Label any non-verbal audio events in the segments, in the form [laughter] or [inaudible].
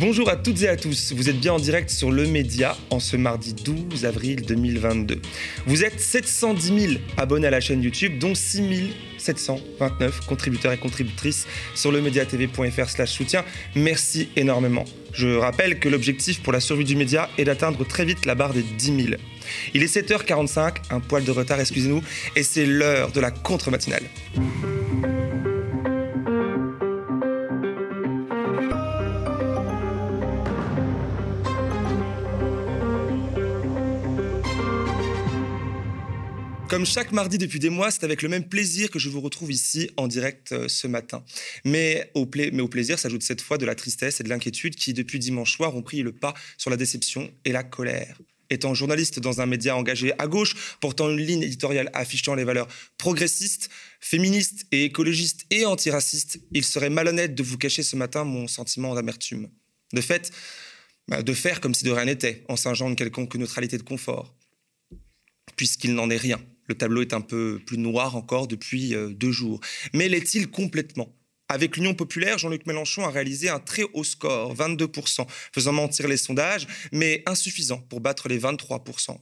Bonjour à toutes et à tous, vous êtes bien en direct sur Le Média en ce mardi 12 avril 2022. Vous êtes 710 000 abonnés à la chaîne YouTube, dont 6 729 contributeurs et contributrices sur lemediatv.fr slash soutien. Merci énormément. Je rappelle que l'objectif pour la survie du média est d'atteindre très vite la barre des 10 000. Il est 7h45, un poil de retard, excusez-nous, et c'est l'heure de la contre-matinale. Comme chaque mardi depuis des mois, c'est avec le même plaisir que je vous retrouve ici en direct euh, ce matin. Mais au, plaisir s'ajoute cette fois de la tristesse et de l'inquiétude qui, depuis dimanche soir, ont pris le pas sur la déception et la colère. Étant journaliste dans un média engagé à gauche, portant une ligne éditoriale affichant les valeurs progressistes, féministes et écologistes et antiracistes, il serait malhonnête de vous cacher ce matin mon sentiment d'amertume. De fait, bah, de faire comme si de rien n'était, en singeant une quelconque neutralité de confort, puisqu'il n'en est rien. Le tableau est un peu plus noir encore depuis euh, deux jours. Mais l'est-il complètement? Avec l'Union populaire, Jean-Luc Mélenchon a réalisé un très haut score, 22%, faisant mentir les sondages, mais insuffisant pour battre les 23,1%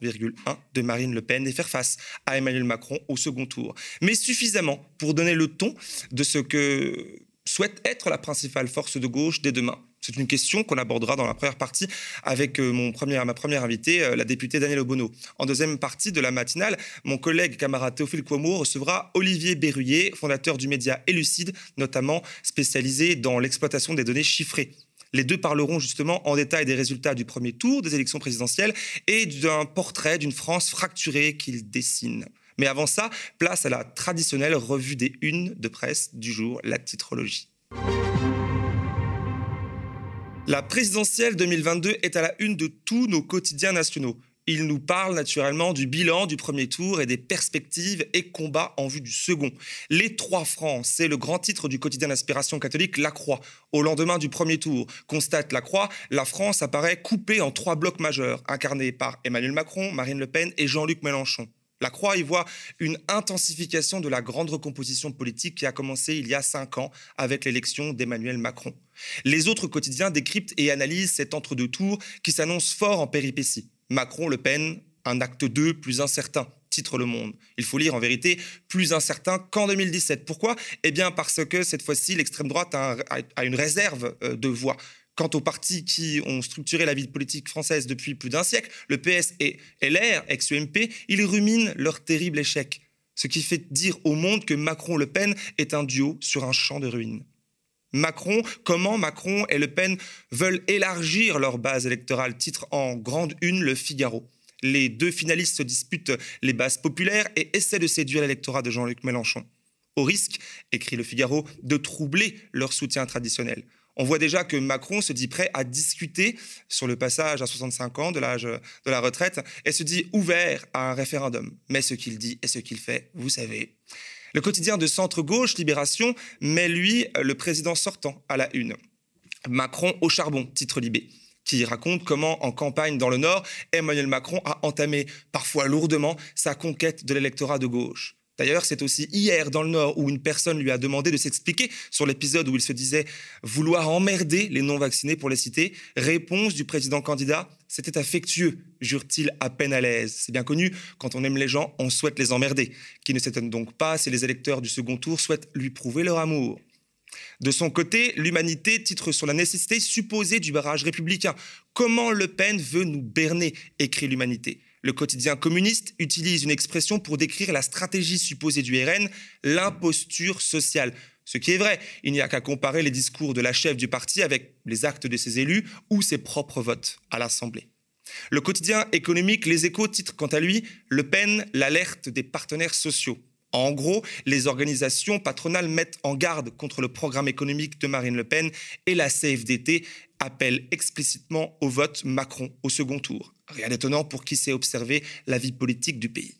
de Marine Le Pen et faire face à Emmanuel Macron au second tour. Mais suffisamment pour donner le ton de ce que souhaite être la principale force de gauche dès demain. C'est une question qu'on abordera dans la première partie avec euh, mon ma première invitée, euh, la députée Danielle Obono. En deuxième partie de la matinale, mon collègue camarade Théophile Kouamou recevra Olivier Berruyer, fondateur du média Elucide, notamment spécialisé dans l'exploitation des données chiffrées. Les deux parleront justement en détail des résultats du premier tour des élections présidentielles et d'un portrait d'une France fracturée qu'ils dessinent. Mais avant ça, place à la traditionnelle revue des unes de presse du jour, la titrologie. La présidentielle 2022 est à la une de tous nos quotidiens nationaux. Il nous parle naturellement du bilan du premier tour et des perspectives et combats en vue du second. Les trois francs, c'est le grand titre du quotidien d'inspiration catholique La Croix. Au lendemain du premier tour, constate La Croix, la France apparaît coupée en trois blocs majeurs, incarnés par Emmanuel Macron, Marine Le Pen et Jean-Luc Mélenchon. La Croix y voit une intensification de la grande recomposition politique qui a commencé il y a cinq ans avec l'élection d'Emmanuel Macron. Les autres quotidiens décryptent et analysent cet entre-deux tours qui s'annonce fort en péripéties. Macron-Le Pen, un acte 2 plus incertain, titre Le Monde. Il faut lire en vérité plus incertain qu'en 2017. Pourquoi? Eh bien parce que cette fois-ci, l'extrême droite a, une réserve euh, de voix. Quant aux partis qui ont structuré la vie politique française depuis plus d'un siècle, le PS et LR, ex-UMP, ils ruminent leur terrible échec. Ce qui fait dire au monde que Macron-Le Pen est un duo sur un champ de ruines. Macron, comment Macron et Le Pen veulent élargir leur base électorale, titre en grande une Le Figaro. Les deux finalistes se disputent les bases populaires et essaient de séduire l'électorat de Jean-Luc Mélenchon. Au risque, écrit Le Figaro, de troubler leur soutien traditionnel. On voit déjà que Macron se dit prêt à discuter sur le passage à 65 ans de l'âge de la retraite et se dit ouvert à un référendum. Mais ce qu'il dit et ce qu'il fait, vous savez. Le quotidien de centre-gauche, Libération, met lui le président sortant à la une. Macron au charbon, titre Libé qui raconte comment, en campagne dans le Nord, Emmanuel Macron a entamé, parfois lourdement, sa conquête de l'électorat de gauche. D'ailleurs, c'est aussi hier dans le Nord où une personne lui a demandé de s'expliquer sur l'épisode où il se disait vouloir emmerder les non-vaccinés pour les citer. Réponse du président candidat c'était affectueux, jure-t-il à peine à l'aise. C'est bien connu, quand on aime les gens, on souhaite les emmerder. Qui ne s'étonne donc pas si les électeurs du second tour souhaitent lui prouver leur amour. De son côté, l'humanité titre sur la nécessité supposée du barrage républicain. Comment Le Pen veut nous berner écrit l'humanité. Le quotidien communiste utilise une expression pour décrire la stratégie supposée du RN, l'imposture sociale. Ce qui est vrai, il n'y a qu'à comparer les discours de la chef du parti avec les actes de ses élus ou ses propres votes à l'Assemblée. Le quotidien économique Les Échos titre quant à lui Le Pen, l'alerte des partenaires sociaux. En gros, les organisations patronales mettent en garde contre le programme économique de Marine Le Pen et la CFDT appelle explicitement au vote Macron au second tour. Rien d'étonnant pour qui sait observer la vie politique du pays.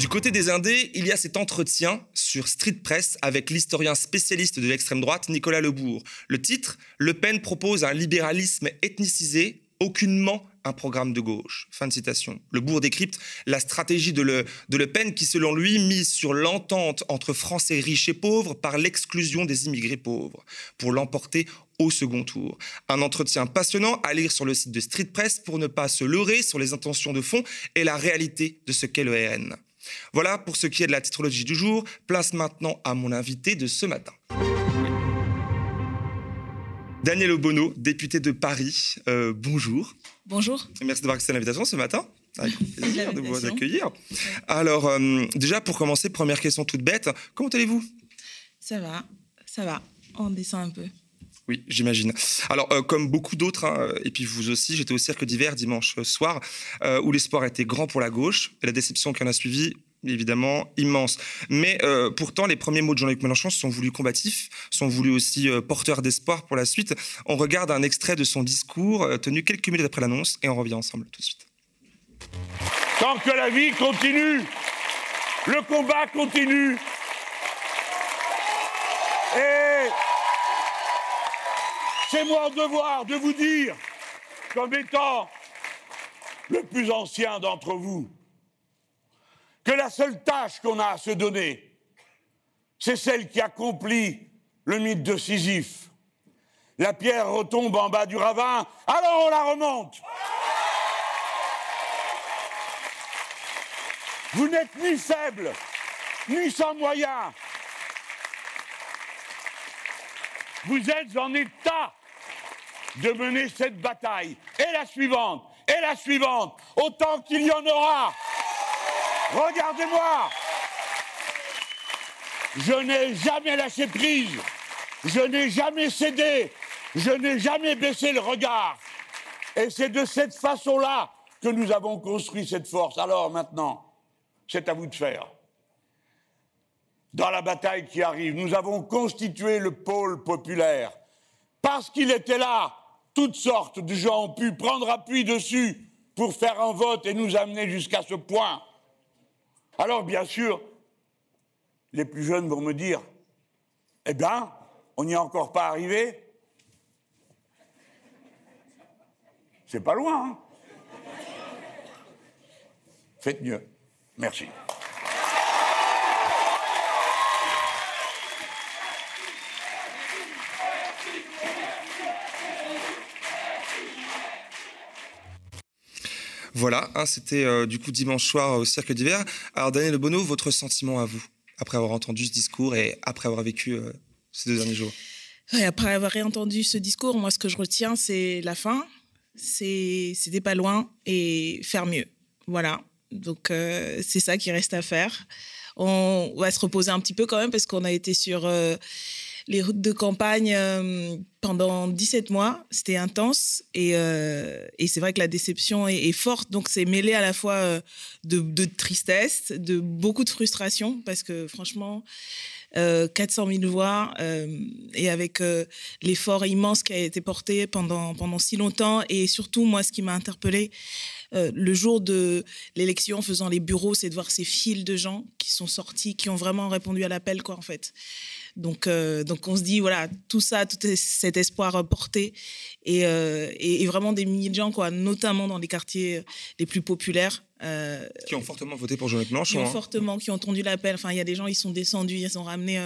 Du côté des Indés, il y a cet entretien sur Street Press avec l'historien spécialiste de l'extrême droite Nicolas Lebourg. Le titre Le Pen propose un libéralisme ethnicisé aucunement un programme de gauche. Fin de citation. Le bourg décrypte la stratégie de Le, Pen qui, selon lui, mise sur l'entente entre Français riches et pauvres par l'exclusion des immigrés pauvres pour l'emporter au second tour. Un entretien passionnant à lire sur le site de Street Press pour ne pas se leurrer sur les intentions de fond et la réalité de ce qu'est le RN. Voilà pour ce qui est de la titrologie du jour. Place maintenant à mon invité de ce matin. Daniel Obono, député de Paris, euh, bonjour. Bonjour. Merci d'avoir accepté l'invitation ce matin. Avec [laughs] plaisir de vous accueillir. Alors, euh, déjà pour commencer, première question toute bête, comment allez-vous? Ça va, ça va. On descend un peu. Oui, j'imagine. Alors, euh, comme beaucoup d'autres, hein, et puis vous aussi, j'étais au cirque d'hiver dimanche soir, où l'espoir était grand pour la gauche, et la déception qui en a suivi évidemment immense. Mais euh, pourtant, les premiers mots de Jean-Luc Mélenchon sont voulus combatifs, sont voulus aussi euh, porteurs d'espoir pour la suite. On regarde un extrait de son discours euh, tenu quelques minutes après l'annonce et on revient ensemble tout de suite. Tant que la vie continue, le combat continue. Et c'est mon devoir de vous dire, comme étant le plus ancien d'entre vous, que la seule tâche qu'on a à se donner, c'est celle qui accomplit le mythe de Sisyphe. La pierre retombe en bas du ravin, alors on la remonte. Vous n'êtes ni faible, ni sans moyens. Vous êtes en état de mener cette bataille, et la suivante, et la suivante, autant qu'il y en aura. Regardez-moi Je n'ai jamais lâché prise, je n'ai jamais cédé, je n'ai jamais baissé le regard. Et c'est de cette façon-là que nous avons construit cette force. Alors maintenant, c'est à vous de faire. Dans la bataille qui arrive, nous avons constitué le pôle populaire. Parce qu'il était là, toutes sortes de gens ont pu prendre appui dessus pour faire un vote et nous amener jusqu'à ce point. Alors, bien sûr, les plus jeunes vont me dire Eh bien, on n'y est encore pas arrivé. C'est pas loin. Hein Faites mieux. Merci. Voilà, hein, c'était euh, du coup dimanche soir au Cirque d'hiver. Alors Daniel Bono, votre sentiment à vous, après avoir entendu ce discours et après avoir vécu euh, ces deux derniers jours? Après avoir entendu ce discours, moi ce que je retiens, c'est la fin, c'est c'était pas loin et faire mieux. Voilà, donc euh, c'est ça qui reste à faire. On va se reposer un petit peu quand même parce qu'on a été sur les routes de campagne euh, pendant 17 mois. C'était intense et, euh, et c'est vrai que la déception est, forte. Donc c'est mêlé à la fois euh, de, tristesse, de beaucoup de frustration parce que franchement, 400 000 voix et avec l'effort immense qui a été porté pendant, pendant si longtemps et surtout moi ce qui m'a interpellée le jour de l'élection en faisant les bureaux, c'est de voir ces files de gens qui sont sortis, qui ont vraiment répondu à l'appel, quoi, en fait. Donc, euh, donc on se dit, voilà, tout ça, tout cet espoir porté et, euh, et, vraiment des milliers de gens, quoi, notamment dans les quartiers les plus populaires. Euh, qui ont fortement voté pour Jean-Luc Mélenchon. Qui ont hein. fortement, qui ont entendu l'appel. Enfin, il y a des gens, ils sont descendus, ils ont ramené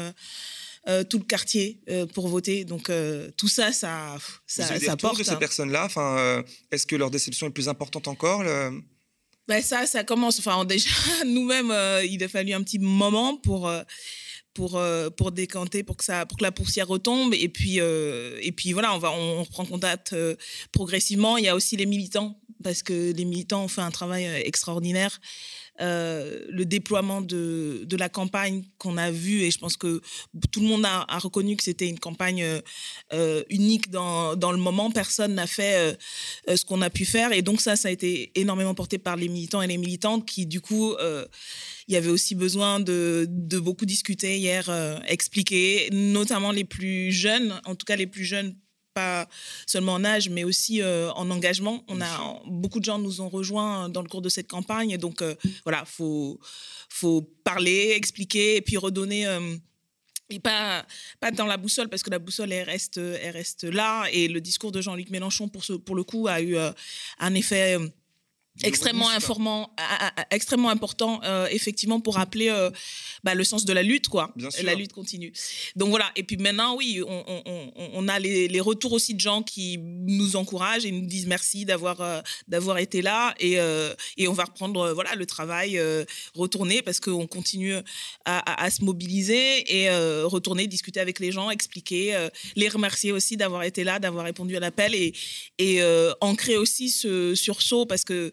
tout le quartier pour voter. Donc tout ça, ça, ça, Vous avez ça porte. de ces hein. personnes-là? Enfin, est-ce que leur déception est plus importante encore ben ça, ça commence. Enfin, déjà, [laughs] nous-mêmes, il a fallu un petit moment pour pour euh, pour décanter pour que ça pour que la poussière retombe. Et puis euh, et puis voilà on va on, reprend contact euh, progressivement. Il y a aussi les militants parce que les militants ont fait un travail extraordinaire. Le déploiement de, de la campagne qu'on a vu et je pense que tout le monde a, a reconnu que c'était une campagne unique dans, dans le moment. Personne n'a fait ce qu'on a pu faire. Et donc ça ça a été énormément porté par les militants et les militantes qui du coup il y avait aussi besoin de, de beaucoup discuter hier, euh, expliquer, notamment les plus jeunes, en tout cas les plus jeunes pas seulement en âge, mais aussi euh, en engagement. On a beaucoup de gens nous ont rejoints dans le cours de cette campagne, donc euh, voilà, faut faut parler, expliquer et puis redonner et pas, pas dans la boussole, parce que la boussole, elle reste, elle reste là. Et le discours de Jean-Luc Mélenchon, pour, ce, pour le coup, a eu un effet extrêmement informant, extrêmement important euh, effectivement pour rappeler euh, bah, le sens de la lutte quoi. La lutte continue. Donc voilà. Et puis maintenant oui on, on, on a les, les, retours aussi de gens qui nous encouragent et nous disent merci d'avoir euh, d'avoir été là. Et, et on va reprendre voilà le travail retourner parce qu'on continue à, à, se mobiliser et retourner discuter avec les gens expliquer les remercier aussi d'avoir été là d'avoir répondu à l'appel et et ancrer aussi ce sursaut parce que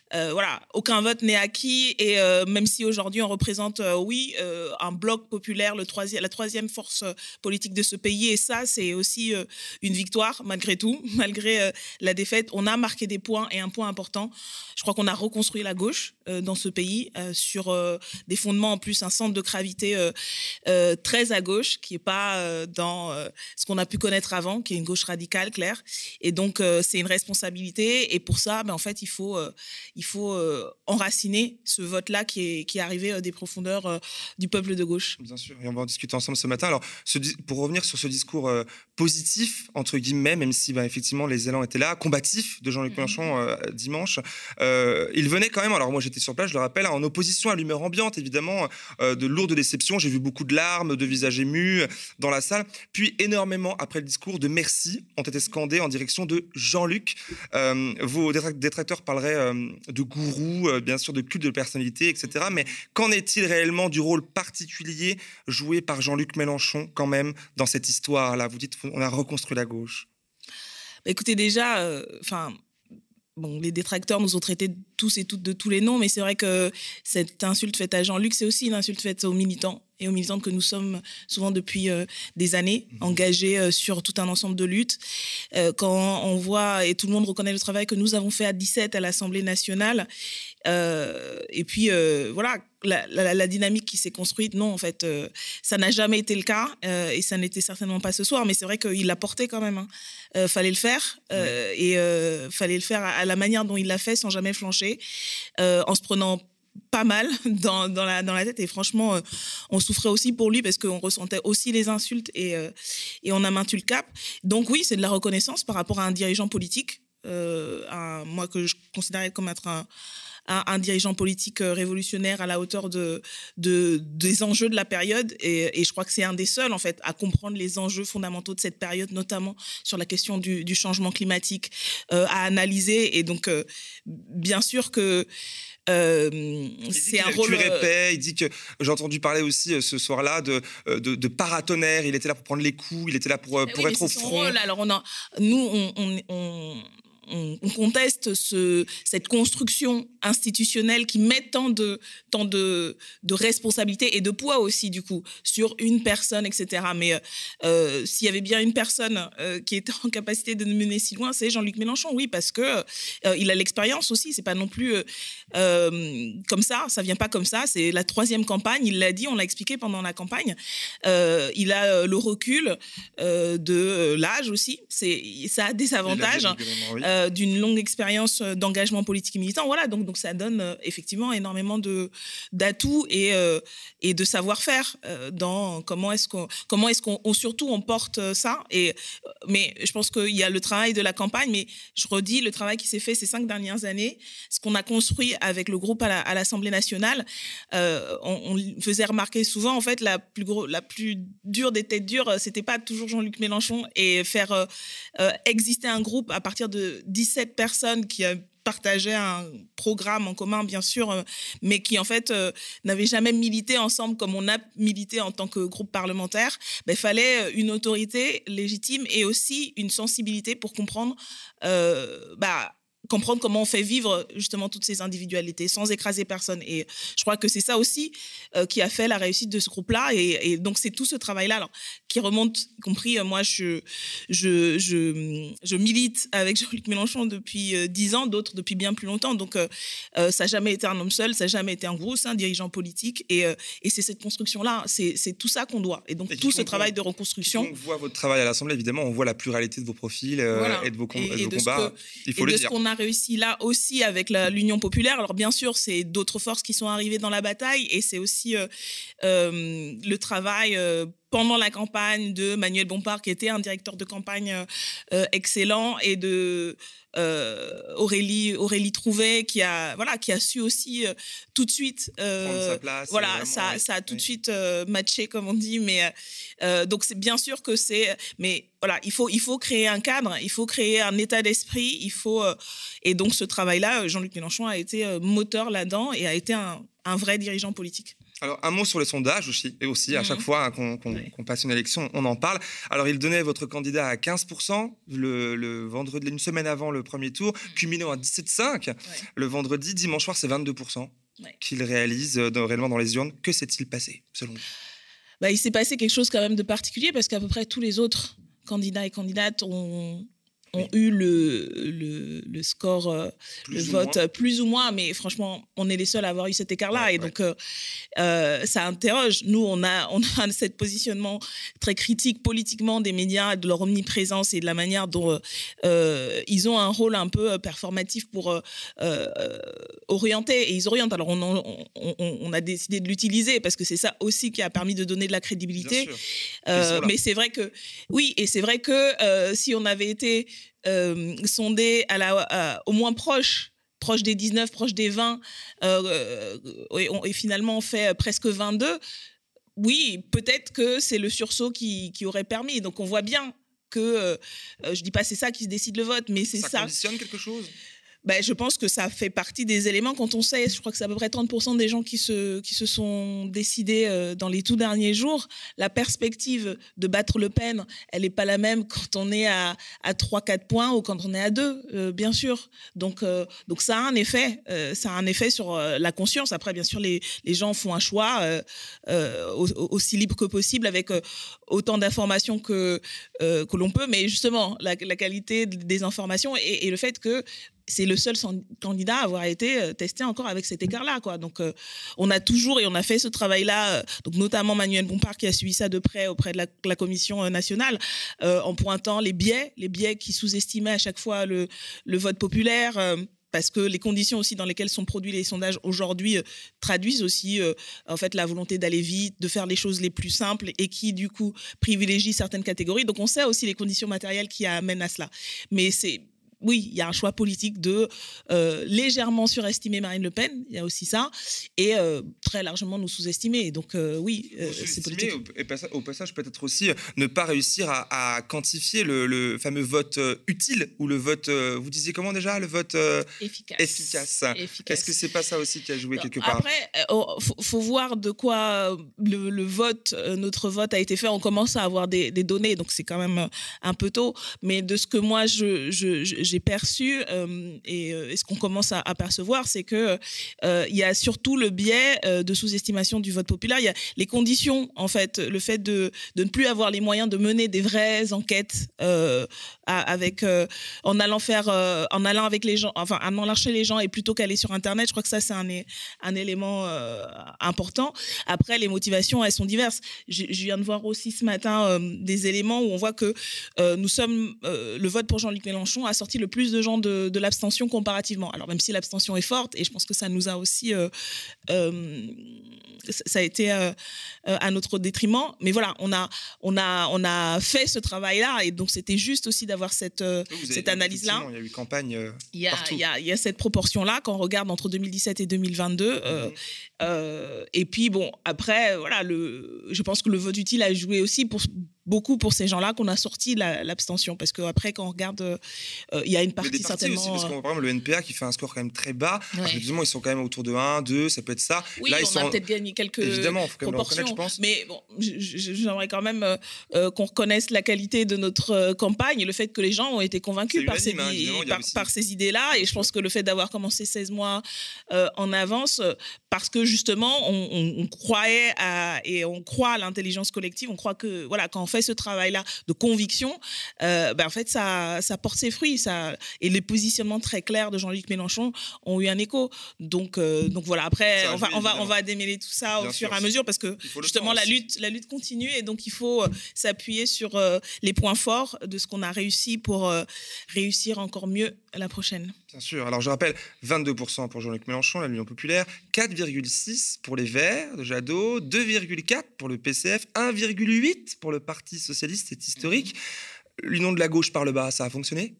voilà, aucun vote n'est acquis et euh, même si aujourd'hui on représente, euh, oui, un bloc populaire, la troisième force politique de ce pays, et ça c'est aussi une victoire malgré tout, [laughs] malgré la défaite, on a marqué des points et un point important. Je crois qu'on a reconstruit la gauche dans ce pays sur des fondements en plus un centre de gravité très à gauche qui est pas dans ce qu'on a pu connaître avant, qui est une gauche radicale, claire. Et donc c'est une responsabilité et pour ça, ben, en fait il faut faut euh, enraciner ce vote-là qui est, qui est arrivé euh, des profondeurs euh, du peuple de gauche. Bien sûr, et on va en discuter ensemble ce matin. Alors, pour revenir sur ce discours positif, entre guillemets, même si ben, effectivement les élans étaient là, combatif de Jean-Luc mhm. Mélenchon dimanche, il venait quand même, alors moi j'étais sur place, je le rappelle, en opposition à l'humeur ambiante, évidemment, de lourdes déceptions. J'ai vu beaucoup de larmes, de visages émus dans la salle. Puis énormément, après le discours, de merci ont été scandés en direction de Jean-Luc. vos détracteurs parleraient de gourou, euh, bien sûr de culte de personnalité, etc. Mais qu'en est-il réellement du rôle particulier joué par Jean-Luc Mélenchon quand même dans cette histoire-là? Vous dites on a reconstruit la gauche. Bah, écoutez, déjà, euh, enfin. Bon, les détracteurs nous ont traités tous et toutes de tous les noms, mais c'est vrai que cette insulte faite à Jean-Luc, c'est aussi une insulte faite aux militants et aux militantes que nous sommes souvent depuis euh, des années, mhm. engagés euh, sur tout un ensemble de luttes. Euh, quand on voit, et tout le monde reconnaît le travail que nous avons fait à 17 à l'Assemblée nationale, et puis voilà, la, dynamique qui s'est construite, non, en fait, ça n'a jamais été le cas, et ça n'était certainement pas ce soir, mais c'est vrai qu'il l'a porté quand même. Hein. fallait le faire, et fallait le faire à, la manière dont il l'a fait, sans jamais flancher, en se prenant pas mal [laughs] dans, la, tête. Et franchement euh, on souffrait aussi pour lui parce qu'on ressentait aussi les insultes et, euh, et on a maintenu le cap. Donc oui c'est de la reconnaissance par rapport à un dirigeant politique euh, moi que je considérais comme être un, un, dirigeant politique révolutionnaire à la hauteur de, de des enjeux de la période et, et je crois que c'est un des seuls en fait à comprendre les enjeux fondamentaux de cette période notamment sur la question du, du changement climatique à analyser et donc bien sûr que euh, c'est un rôle. il dit que j'ai entendu parler aussi euh, ce soir-là de, euh, de, de, paratonnerre. Il était là pour prendre les coups, il était là pour, pour être au front. Alors on a, nous, on, on on, conteste ce, cette construction institutionnelle qui met tant de, tant de, de responsabilités et de poids aussi, du coup, sur une personne, etc. Mais euh, euh, s'il y avait bien une personne euh, qui était en capacité de nous mener si loin, c'est Jean-Luc Mélenchon, oui, parce que il a l'expérience aussi. C'est pas non plus comme ça, ça vient pas comme ça. C'est la troisième campagne, il l'a dit, on l'a expliqué pendant la campagne. il a le recul de l'âge aussi. C'est, ça a des avantages. Euh, d'une longue expérience euh, d'engagement politique et militant. Voilà, donc, donc ça donne euh, effectivement énormément d'atouts et, et de savoir-faire dans comment est-ce qu'on, est-ce surtout on porte ça. Et, mais je pense qu'il y a le travail de la campagne, mais je redis le travail qui s'est fait ces cinq dernières années, ce qu'on a construit avec le groupe à, l'Assemblée nationale. on, faisait remarquer souvent, en fait, la plus, gros, la plus dure des têtes dures, c'était pas toujours Jean-Luc Mélenchon et faire exister un groupe à partir de 17 personnes qui euh, partageaient un programme en commun, bien sûr, euh, mais qui en fait euh, n'avaient jamais milité ensemble comme on a milité en tant que groupe parlementaire, ben, il fallait une autorité légitime et aussi une sensibilité pour comprendre bah, comprendre comment on fait vivre justement toutes ces individualités sans écraser personne. Et je crois que c'est ça aussi qui a fait la réussite de ce groupe-là. Et, donc, c'est tout ce travail-là qui remonte, y compris euh, moi, je, je, je, milite avec Jean-Luc Mélenchon depuis euh, dix ans, d'autres depuis bien plus longtemps. Donc, ça n'a jamais été un homme seul, ça n'a jamais été un gros, un dirigeant politique. Et, et c'est cette construction-là, c'est tout ça qu'on doit. Et donc, tout ce travail de reconstruction. On voit votre travail à l'Assemblée, évidemment, on voit la pluralité de vos profils et de vos, combats. Il faut le dire réussi là aussi avec l'Union populaire. Alors bien sûr, c'est d'autres forces qui sont arrivées dans la bataille et c'est aussi euh, euh, le travail euh, pendant la campagne de Manuel Bompard, qui était un directeur de campagne excellent, et de euh, Aurélie Aurélie Trouvé qui a voilà qui a su aussi euh, tout de suite euh, voilà ça ça a tout de suite matché comme on dit mais donc c'est bien sûr que c'est mais voilà il faut il faut créer un cadre il faut créer un état d'esprit il faut et donc ce travail là Jean-Luc Mélenchon a été moteur là-dedans et a été un, un vrai dirigeant politique. Alors, un mot sur les sondages aussi, et aussi à chaque mhm. fois hein, qu'on passe une élection, on en parle. Alors, il donnait votre candidat à 15% le, vendredi, une semaine avant le premier tour, mhm. culminant à 17,5%. Le vendredi, dimanche soir, c'est 22% qu'il réalise euh, réellement dans les urnes. Que s'est-il passé, selon vous? Bah, Il s'est passé quelque chose quand même de particulier parce qu'à peu près tous les autres candidats et candidates ont, ont eu le, le, le score, euh, le vote plus ou moins, mais franchement, on est les seuls à avoir eu cet écart-là. et donc, euh, euh, ça interroge. Nous, on a, on a [laughs] ce positionnement très critique politiquement des médias, de leur omniprésence et de la manière dont ils ont un rôle un peu performatif pour orienter. Et ils orientent. Alors, on, on, on a décidé de l'utiliser parce que c'est ça aussi qui a permis de donner de la crédibilité. mais c'est vrai que, oui, et c'est vrai que si on avait été euh, sondé à la, au moins proche proche des 19, proche des 20, euh, et, finalement on fait presque 22, oui, peut-être que c'est le sursaut qui, qui, aurait permis. Donc on voit bien que, euh, je dis pas c'est ça qui se décide le vote, mais c'est ça. Ça conditionne quelque chose? Ben, je pense que ça fait partie des éléments. Quand on sait, je crois que c'est à peu près 30% des gens qui se, qui se sont décidés euh, dans les tout derniers jours, la perspective de battre Le Pen, elle n'est pas la même quand on est à, à 3-4 points ou quand on est à 2, euh, bien sûr. Donc, euh, donc ça a un effet, ça a un effet sur la conscience. Après, bien sûr, les, les gens font un choix aussi libre que possible avec autant d'informations que, que l'on peut, mais justement, la, qualité des informations et le fait que c'est le seul candidat à avoir été euh, testé encore avec cet écart-là. Donc, euh, on a toujours et on a fait ce travail-là, euh, notamment Manuel Bompard qui a suivi ça de près auprès de la, Commission nationale, en pointant les biais, les biais qui sous-estimaient à chaque fois le, le vote populaire parce que les conditions aussi dans lesquelles sont produits les sondages aujourd'hui traduisent aussi en fait la volonté d'aller vite, de faire les choses les plus simples et qui du coup privilégient certaines catégories. Donc on sait aussi les conditions matérielles qui amènent à cela. Mais c'est oui, il y a un choix politique de euh, légèrement surestimer Marine Le Pen, il y a aussi ça, et euh, très largement nous sous-estimer. Donc euh, oui, c'est politique. Au, au passage, peut-être aussi ne pas réussir à, quantifier le, fameux vote utile ou le vote, vous disiez comment déjà, le vote efficace. efficace? Est-ce que c'est pas ça aussi qui a joué quelque part? Après, il oh, faut, voir de quoi le, vote, notre vote a été fait. On commence à avoir des, données, donc c'est quand même un peu tôt. Mais de ce que moi je, je j'ai perçu euh, et, euh, ce qu'on commence à, percevoir, c'est que euh, il y a surtout le biais de sous-estimation du vote populaire. Il y a les conditions, en fait, le fait de, de ne plus avoir les moyens de mener des vraies enquêtes avec en allant faire, en allant avec les gens, enfin, en allant les gens et plutôt qu'aller sur Internet. Je crois que ça, c'est un, un élément important. Après, les motivations, elles sont diverses. Je, je viens de voir aussi ce matin des éléments où on voit que nous sommes, le vote pour Jean-Luc Mélenchon a sorti le plus de gens de, l'abstention comparativement. Alors même si l'abstention est forte, et je pense que ça nous a aussi, euh, euh, ça a été euh, à notre détriment. Mais voilà, on a, on a, on a fait ce travail-là, et donc c'était juste aussi d'avoir cette, cette analyse-là. Il y a eu campagne. il, y a, il, y a, il y a cette proportion-là quand on regarde entre 2017 et 2022. Mhm. et puis bon, après, voilà, le, je pense que le vote utile a joué aussi pour beaucoup pour ces gens-là qu'on a sorti l'abstention. Parce qu'après, quand on regarde, euh, il y a une partie, certainement. Aussi, parce qu'on voit par exemple le NPA qui fait un score quand même très bas. Évidemment, ils sont quand même autour de 1, 2, ça peut être ça. Oui, Là, on ils sont... a peut-être gagné quelques Évidemment, faut quand même je pense. Mais bon, j'aimerais quand même euh, euh, qu'on reconnaisse la qualité de notre campagne et le fait que les gens ont été convaincus par, ces, hein, par, ces idées-là. Et je pense que le fait d'avoir commencé 16 mois en avance, parce que justement, on, croyait à, et on croit à l'intelligence collective, on croit que, voilà, qu'en fait, fait ce travail-là de conviction, ben, en fait, ça, ça porte ses fruits. Ça, et les positionnements très clairs de Jean-Luc Mélenchon ont eu un écho. Donc, donc voilà, après, on va, on, va, on va démêler tout ça au fur et à mesure parce que justement, la lutte, la lutte continue et donc il faut s'appuyer sur les points forts de ce qu'on a réussi pour réussir encore mieux la prochaine. Bien sûr. Alors je rappelle, 22% pour Jean-Luc Mélenchon, l'Union populaire, 4,6% pour les Verts de Jadot, 2,4% pour le PCF, 1,8% pour le Parti socialiste, c'est historique. L'union de la gauche par le bas, ça a fonctionné?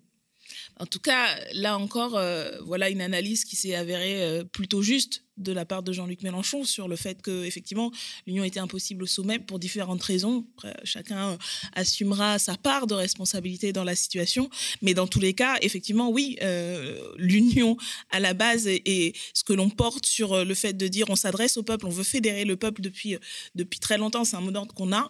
En tout cas, là encore, euh, voilà une analyse qui s'est avérée euh, plutôt juste de la part de Jean-Luc Mélenchon sur le fait que effectivement l'union était impossible au sommet pour différentes raisons. chacun euh, assumera sa part de responsabilité dans la situation, mais dans tous les cas, effectivement, oui, l'union à la base et, ce que l'on porte sur le fait de dire on s'adresse au peuple, on veut fédérer le peuple depuis depuis très longtemps, c'est un mot d'ordre qu'on a.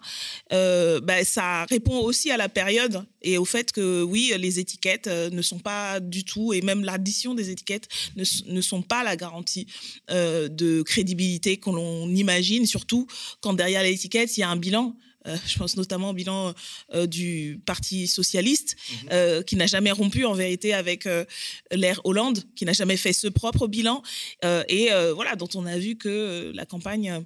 bah, ça répond aussi à la période et au fait que oui, les étiquettes ne sont pas du tout, et même l'addition des étiquettes ne, sont pas la garantie euh, de crédibilité qu'on imagine, surtout quand derrière l'étiquette, il y a un bilan. Euh, je pense notamment au bilan euh, du Parti socialiste, mhm. qui n'a jamais rompu en vérité avec l'ère Hollande, qui n'a jamais fait ce propre bilan, et voilà, dont on a vu que la campagne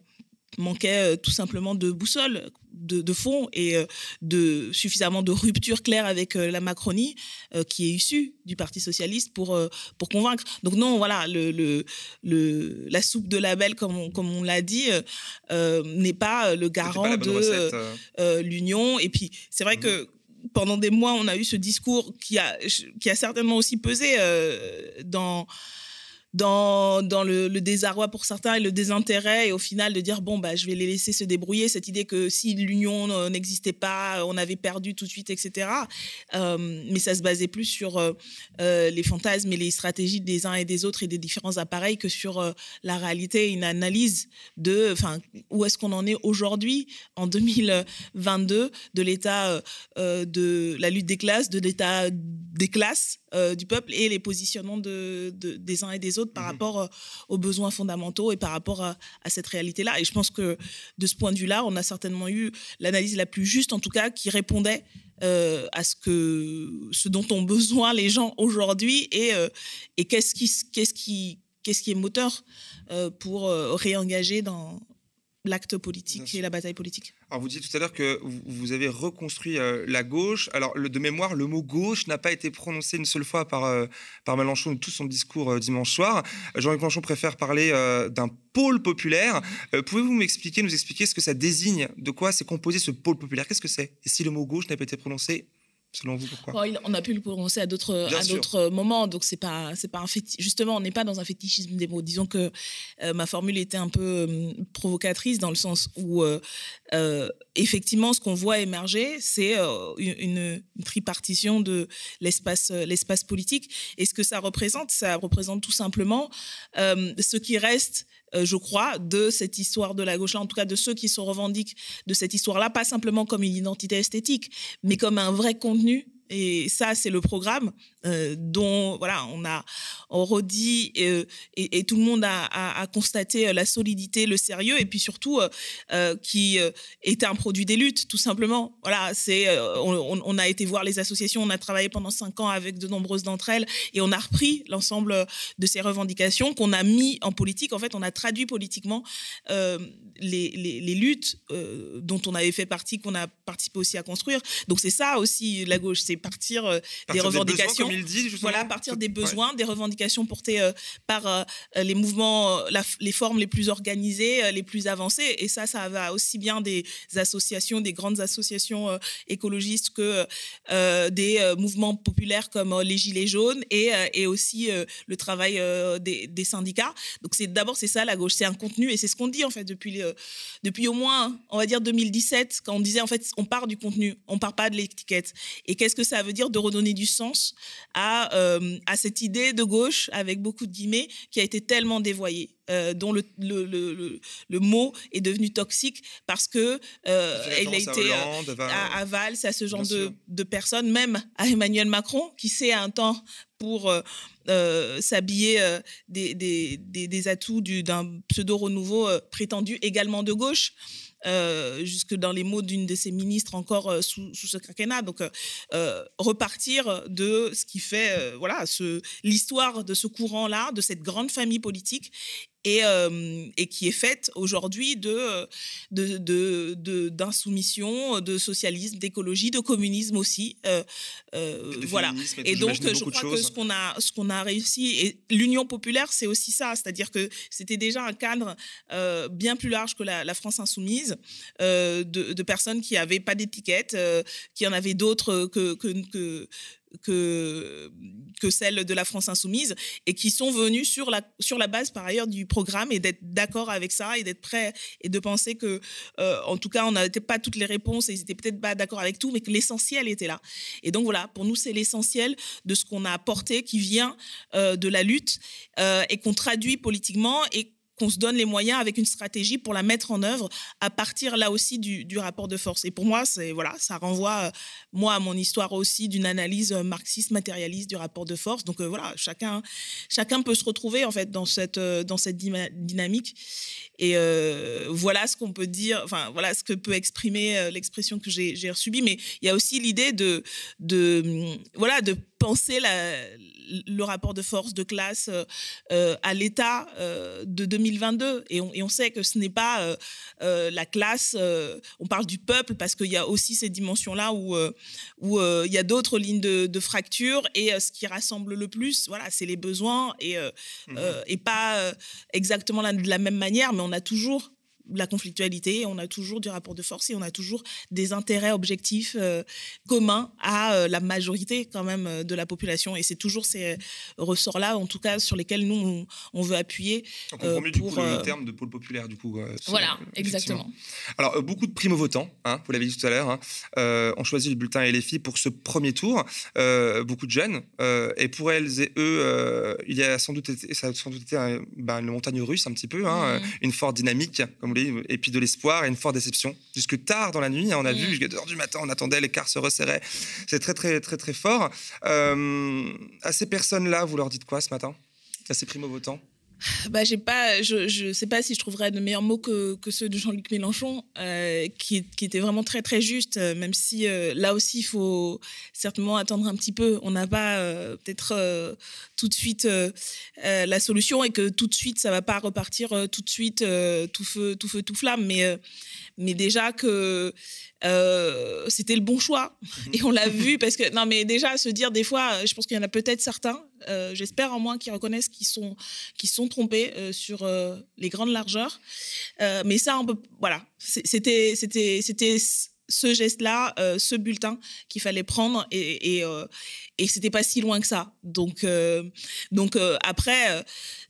manquait tout simplement de boussole de, fond et euh, de suffisamment de rupture claire avec euh, la Macronie euh, qui est issue du Parti socialiste pour pour convaincre. Donc non, voilà, le, le, la soupe de label comme on, comme on l'a dit n'est pas le garant de l'union. Et puis c'est vrai que mhm. pendant des mois, on a eu ce discours qui a qui a certainement aussi pesé dans dans, dans le, désarroi pour certains et le désintérêt et au final de dire bon bah je vais les laisser se débrouiller. Cette idée que si l'union n'existait pas on avait perdu tout de suite etc euh, mais ça se basait plus sur euh, euh, les fantasmes et les stratégies des uns et des autres et des différents appareils que sur la réalité une analyse de enfin où est-ce qu'on en est aujourd'hui en 2022 de l'état de la lutte des classes de l'état des classes du peuple et les positionnements de, des uns et des autres par mhm. rapport euh, aux besoins fondamentaux et par rapport à, cette réalité-là. Et je pense que de ce point de vue-là, on a certainement eu l'analyse la plus juste, en tout cas, qui répondait euh, à ce que ce dont ont besoin les gens aujourd'hui et, euh, et qu'est-ce qui qu'est-ce qui qu'est-ce qui est moteur pour réengager dans l'acte politique et la bataille politique. Alors vous disiez tout à l'heure que vous avez reconstruit euh, la gauche. Alors de mémoire, le mot gauche n'a pas été prononcé une seule fois par, euh, par Mélenchon de tout son discours euh, dimanche soir. Jean-Luc Mélenchon préfère parler d'un pôle populaire. Pouvez-vous m'expliquer, nous expliquer ce que ça désigne? De quoi c'est composé ce pôle populaire? Qu'est-ce que c'est? Et si le mot gauche n'a pas été prononcé selon vous pourquoi? On a pu le prononcer à d'autres à d'autres moments, donc c'est pas c'est pas un Justement, on n'est pas dans un fétichisme des mots. Disons que euh, ma formule était un peu euh, provocatrice dans le sens où euh, effectivement, ce qu'on voit émerger, c'est une, une, tripartition de l'espace l'espace politique. Et ce que ça représente, ça représente tout simplement ce qui reste je crois, de cette histoire de la gauche-là, en tout cas de ceux qui se revendiquent de cette histoire-là, pas simplement comme une identité esthétique, mais comme un vrai contenu. Et ça, c'est le programme euh, dont voilà, on a on redit euh, et, et, tout le monde a, a, a, constaté euh, la solidité, le sérieux, et puis surtout euh, qui était un produit des luttes, tout simplement. Voilà, c'est on, on, a été voir les associations, on a travaillé pendant cinq ans avec de nombreuses d'entre elles, et on a repris l'ensemble de ces revendications qu'on a mis en politique. En fait, on a traduit politiquement les, les, les, luttes dont on avait fait partie, qu'on a participé aussi à construire. Donc c'est ça aussi la gauche, c'est partir, des revendications. Voilà, partir des besoins, des revendications portées euh, par euh, les mouvements, les formes les plus organisées, les plus avancées. Et ça, ça va aussi bien des associations, des grandes associations écologistes que des mouvements populaires comme les Gilets jaunes et, et aussi le travail des, des, syndicats. Donc c'est d'abord c'est ça la gauche, c'est un contenu et c'est ce qu'on dit en fait depuis depuis au moins on va dire 2017 quand on disait en fait on part du contenu, on part pas de l'étiquette. Et qu'est-ce que ça veut dire de redonner du sens à, euh, à cette idée de gauche, avec beaucoup de guillemets, qui a été tellement dévoyée. Euh, dont le, le, le, le, mot est devenu toxique parce que euh, il a été à, à Valls, à ce genre de, de, personnes, même à Emmanuel Macron, qui sait un temps pour s'habiller des, des, des, des, atouts d'un pseudo renouveau prétendu également de gauche. Jusque dans les mots d'une de ses ministres encore sous, sous, ce quinquennat. Donc, repartir de ce qui fait voilà, l'histoire de ce courant-là, de cette grande famille politique et, euh, et qui est faite aujourd'hui de, de, d'insoumission, de, socialisme, d'écologie, de communisme aussi. Euh, euh, voilà. Et donc, je crois que ce qu'on a, ce qu'on a réussi, et l'Union populaire, c'est aussi ça, c'est-à-dire que c'était déjà un cadre bien plus large que la, France insoumise, de, de, personnes qui n'avaient pas d'étiquette, qui en avaient d'autres que, que, que que, celles de la France insoumise et qui sont venus sur la, sur la base par ailleurs du programme et d'être d'accord avec ça et d'être prêts et de penser que, euh, en tout cas, on n'avait pas toutes les réponses et ils étaient peut-être pas d'accord avec tout, mais que l'essentiel était là. Et donc voilà, pour nous, c'est l'essentiel de ce qu'on a apporté qui vient euh, de la lutte euh, et qu'on traduit politiquement et qu'on se donne les moyens avec une stratégie pour la mettre en œuvre à partir là aussi du, rapport de force. Et pour moi, c'est voilà, ça renvoie euh, moi à mon histoire aussi d'une analyse euh, marxiste matérialiste du rapport de force. Donc euh, voilà, chacun chacun peut se retrouver en fait dans cette dans cette dynamique. Et voilà ce qu'on peut dire, enfin voilà ce que peut exprimer l'expression que j'ai subie. Mais il y a aussi l'idée de de voilà de penser le rapport de force de classe euh, à l'état euh, de 2022. Et on, et on, sait que ce n'est pas euh, la classe, on parle du peuple parce qu'il y a aussi ces dimensions-là où, où il y a d'autres lignes de, de, fracture et ce qui rassemble le plus, voilà, c'est les besoins et, mmh et pas exactement de la même manière, mais on a toujours la conflictualité, on a toujours du rapport de force et on a toujours des intérêts objectifs euh, communs à euh, la majorité quand même euh, de la population. Et c'est toujours ces ressorts-là, en tout cas, sur lesquels nous, on, veut appuyer. On comprend mieux du coup le terme de pôle populaire, du coup. voilà, exactement. Alors, beaucoup de primo-votants, hein, vous l'avez dit tout à l'heure, hein, ont choisi le bulletin LFI pour ce premier tour. beaucoup de jeunes. et pour elles et eux, il y a sans doute été, ça a sans doute été ben, une montagne russe un petit peu, hein, mmh. une forte dynamique, comme et puis de l'espoir et une forte déception. Jusque tard dans la nuit, on a vu, jusqu'à 2 heures du matin, on attendait, l'écart se resserrait. C'est très, très, très, très fort. Euh, à ces personnes-là, vous leur dites quoi ce matin? À ces primo-votants bah, j'ai pas, je ne sais pas si je trouverais de meilleurs mots que, que ceux de Jean-Luc Mélenchon, euh, qui, qui étaient vraiment très très justes, euh, même si euh, là aussi il faut certainement attendre un petit peu. On n'a pas peut-être tout de suite la solution et que tout de suite ça va pas repartir tout de suite tout feu tout feu tout flamme, mais mais déjà que c'était le bon choix. Et on l'a vu parce que, non, mais déjà, se dire des fois, je pense qu'il y en a peut-être certains, euh, j'espère en moins, qui reconnaissent qu'ils sont, trompés euh, sur les grandes largeurs. mais ça, on peut, voilà, c'était ce geste-là, ce bulletin qu'il fallait prendre et, et, et c'était pas si loin que ça. Donc, donc après,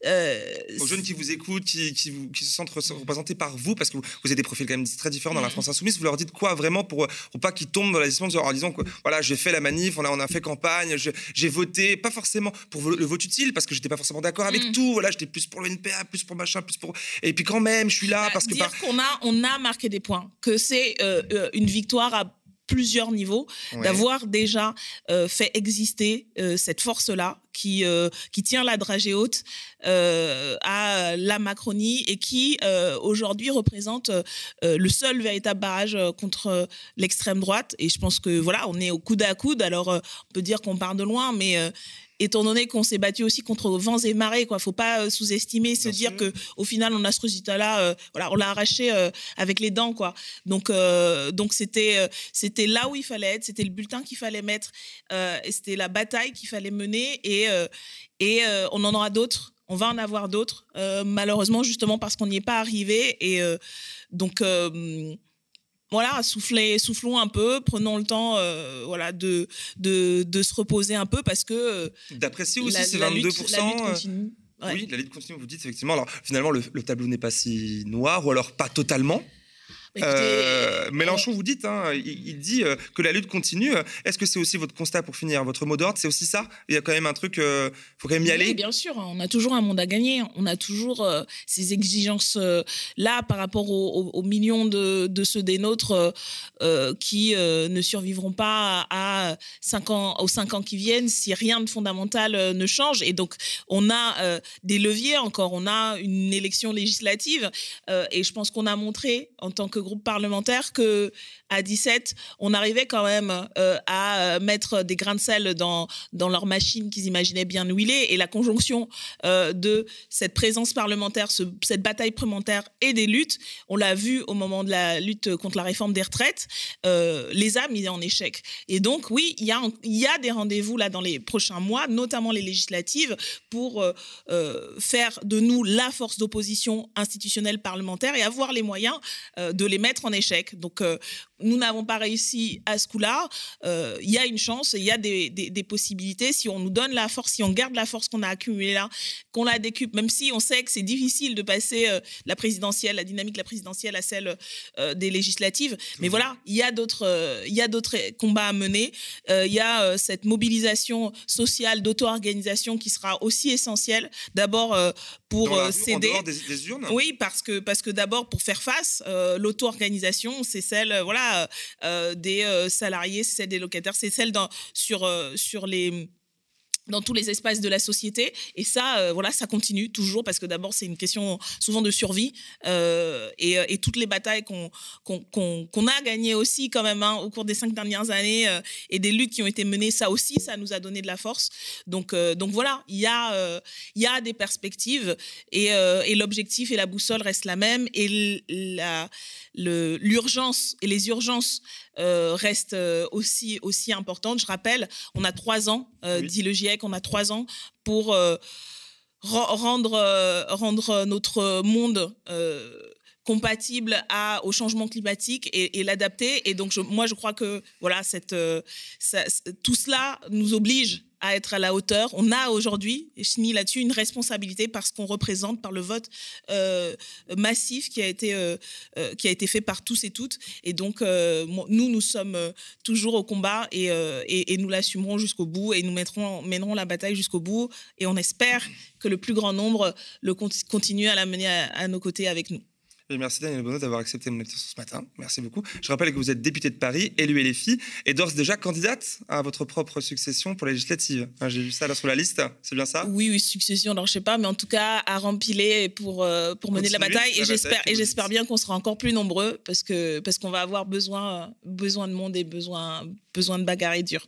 euh, Aux jeunes qui vous écoutent, qui, qui, vous, qui, se sentent représentés par vous, parce que vous, vous avez des profils quand même très différents dans la France insoumise, vous leur dites quoi vraiment pour, pour pas qu'ils tombent dans la décision en disant que voilà, j'ai fait la manif, on a, on a fait campagne, j'ai voté, pas forcément pour le vote utile, parce que j'étais pas forcément d'accord avec mm. tout, voilà, j'étais plus pour le NPA, plus pour machin, plus pour. Et puis quand même, je suis là bah, parce que. Dire qu'on a, on a marqué des points, que c'est euh, euh, une victoire à plusieurs niveaux, d'avoir déjà euh, fait exister euh, cette force-là qui, euh, qui tient la dragée haute à la Macronie et qui aujourd'hui représente le seul véritable barrage contre l'extrême droite. Et je pense que voilà, on est au coude à coude. Alors on peut dire qu'on part de loin, mais étant donné qu'on s'est battu aussi contre vents et marées, quoi. Faut pas euh, sous-estimer, se dire que au final on a ce résultat-là, euh, voilà, on l'a arraché euh, avec les dents, quoi. Donc, donc c'était, c'était là où il fallait être, c'était le bulletin qu'il fallait mettre, et c'était la bataille qu'il fallait mener, et et on en aura d'autres. On va en avoir d'autres, malheureusement, justement parce qu'on n'y est pas arrivé. Et donc, voilà, soufflez, soufflons un peu, prenons le temps euh, voilà, de, de, se reposer un peu parce que. Euh, D'apprécier aussi ces 22%. Euh, oui, la lutte continue, vous dites effectivement. Alors finalement, le tableau n'est pas si noir, ou alors pas totalement. Euh, Mélenchon, vous dites, hein, il, dit euh, que la lutte continue. Est-ce que c'est aussi votre constat pour finir, votre mot d'ordre? C'est aussi ça? Il y a quand même un truc, il euh, faut quand même y aller bien sûr. On a toujours un monde à gagner. On a toujours ces exigences-là par rapport aux, millions de, ceux des nôtres qui ne survivront pas à 5 ans, aux 5 ans qui viennent si rien de fondamental ne change. Et donc, on a des leviers encore. On a une élection législative et je pense qu'on a montré en tant que groupe parlementaire que à 17, on arrivait quand même euh, à mettre des grains de sel dans, dans leur machine qu'ils imaginaient bien huilée. Et la conjonction euh, de cette présence parlementaire, cette bataille parlementaire et des luttes, on l'a vu au moment de la lutte contre la réforme des retraites, euh, les a mis en échec. Et donc, oui, il y a, y a des rendez-vous là dans les prochains mois, notamment les législatives, pour faire de nous la force d'opposition institutionnelle parlementaire et avoir les moyens de les mettre en échec. Donc, nous n'avons pas réussi à ce coup-là, euh, il y a une chance, il y a des, possibilités. Si on nous donne la force, si on garde la force qu'on a accumulée là, qu'on la décupe, même si on sait que c'est difficile de passer euh, la présidentielle, la dynamique de la présidentielle à celle euh, des législatives. Mais voilà, il y a d'autres, il y a d'autres combats à mener. il y a cette mobilisation sociale d'auto-organisation qui sera aussi essentielle. D'abord pour céder. des, urnes? Oui, parce que parce que d'abord pour faire face, l'auto-organisation, c'est celle, voilà euh, euh, des euh, salariés, c'est celle des locataires, c'est celle dans, sur, sur les dans tous les espaces de la société. Et ça, voilà, ça continue toujours parce que d'abord, c'est une question souvent de survie. et, toutes les batailles qu'on qu'on a gagnées aussi quand même hein, au cours des cinq dernières années et des luttes qui ont été menées, ça aussi, ça nous a donné de la force. Donc, donc voilà, il y, a, y a des perspectives et, et l'objectif et la boussole restent la même. Et la l'urgence et les urgences euh, restent euh, aussi, aussi importantes. Je rappelle, on a trois ans, euh, dit le GIEC, on a trois ans pour rendre, rendre notre monde compatible à, au changement climatique et, l'adapter. Et donc, moi, je crois que voilà, cette, tout cela nous oblige à être à la hauteur. On a aujourd'hui, et je finis là-dessus, une responsabilité parce qu'on représente par le vote euh, massif qui a, été, euh, euh, qui a été fait par tous et toutes. Et donc, nous, nous sommes toujours au combat et, et, nous l'assumerons jusqu'au bout et nous mettrons, mènerons la bataille jusqu'au bout. Et on espère que le plus grand nombre le continue à la mener à nos côtés avec nous merci Daniel Bonneau d'avoir accepté mon invitation ce matin. Merci beaucoup. Je rappelle que vous êtes député de Paris, élu LFI, et d'ores déjà candidate à votre propre succession pour la législative. J'ai vu ça là sur la liste, c'est bien ça? Oui, oui, succession, alors je sais pas, mais en tout cas à rempiler pour, euh, pour mener la bataille. et j'espère, et j'espère bien qu'on sera encore plus nombreux parce que parce qu'on va avoir besoin, besoin de monde et besoin, besoin de bagarres et dures.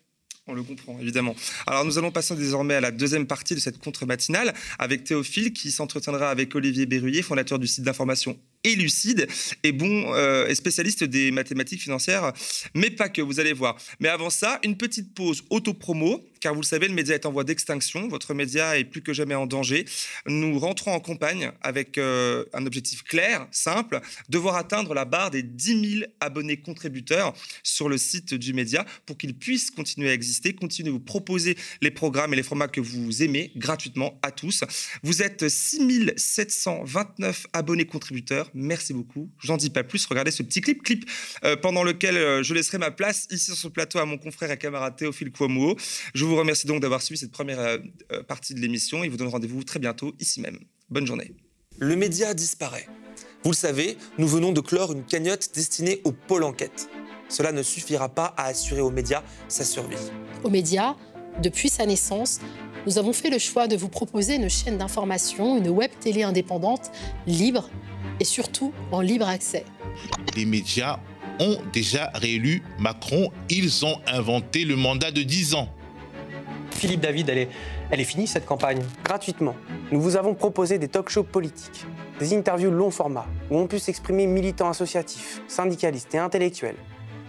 On le comprend, évidemment. Alors, nous allons passer désormais à la deuxième partie de cette contre-matinale avec Théophile qui s'entretiendra avec Olivier Berruyer, fondateur du site d'information et lucide et bon euh, spécialiste des mathématiques financières, mais pas que, vous allez voir. Mais avant ça, une petite pause auto-promo, car vous le savez, le média est en voie d'extinction, votre média est plus que jamais en danger. Nous rentrons en campagne avec euh, un objectif clair, simple, devoir atteindre la barre des 10 000 abonnés contributeurs sur le site du média pour qu'il puisse continuer à exister, continuer à vous proposer les programmes et les formats que vous aimez gratuitement à tous. Vous êtes 6 729 abonnés contributeurs Merci beaucoup. Je n'en dis pas plus. Regardez ce petit clip, clip euh, pendant lequel euh, je laisserai ma place ici sur ce plateau à mon confrère et camarade Théophile Kouamouo. Je vous remercie donc d'avoir suivi cette première euh, partie de l'émission et vous donne rendez-vous très bientôt ici même. Bonne journée. Le média disparaît. Vous le savez, nous venons de clore une cagnotte destinée au pôle enquête. Cela ne suffira pas à assurer aux médias sa survie. Aux médias, depuis sa naissance, nous avons fait le choix de vous proposer une chaîne d'information, une web télé indépendante, libre et surtout en libre accès. Les médias ont déjà réélu Macron. Ils ont inventé le mandat de 10 ans. Philippe David, elle est, elle est finie cette campagne. Gratuitement, nous vous avons proposé des talk-shows politiques, des interviews long format où on peut s'exprimer militants associatifs, syndicalistes et intellectuels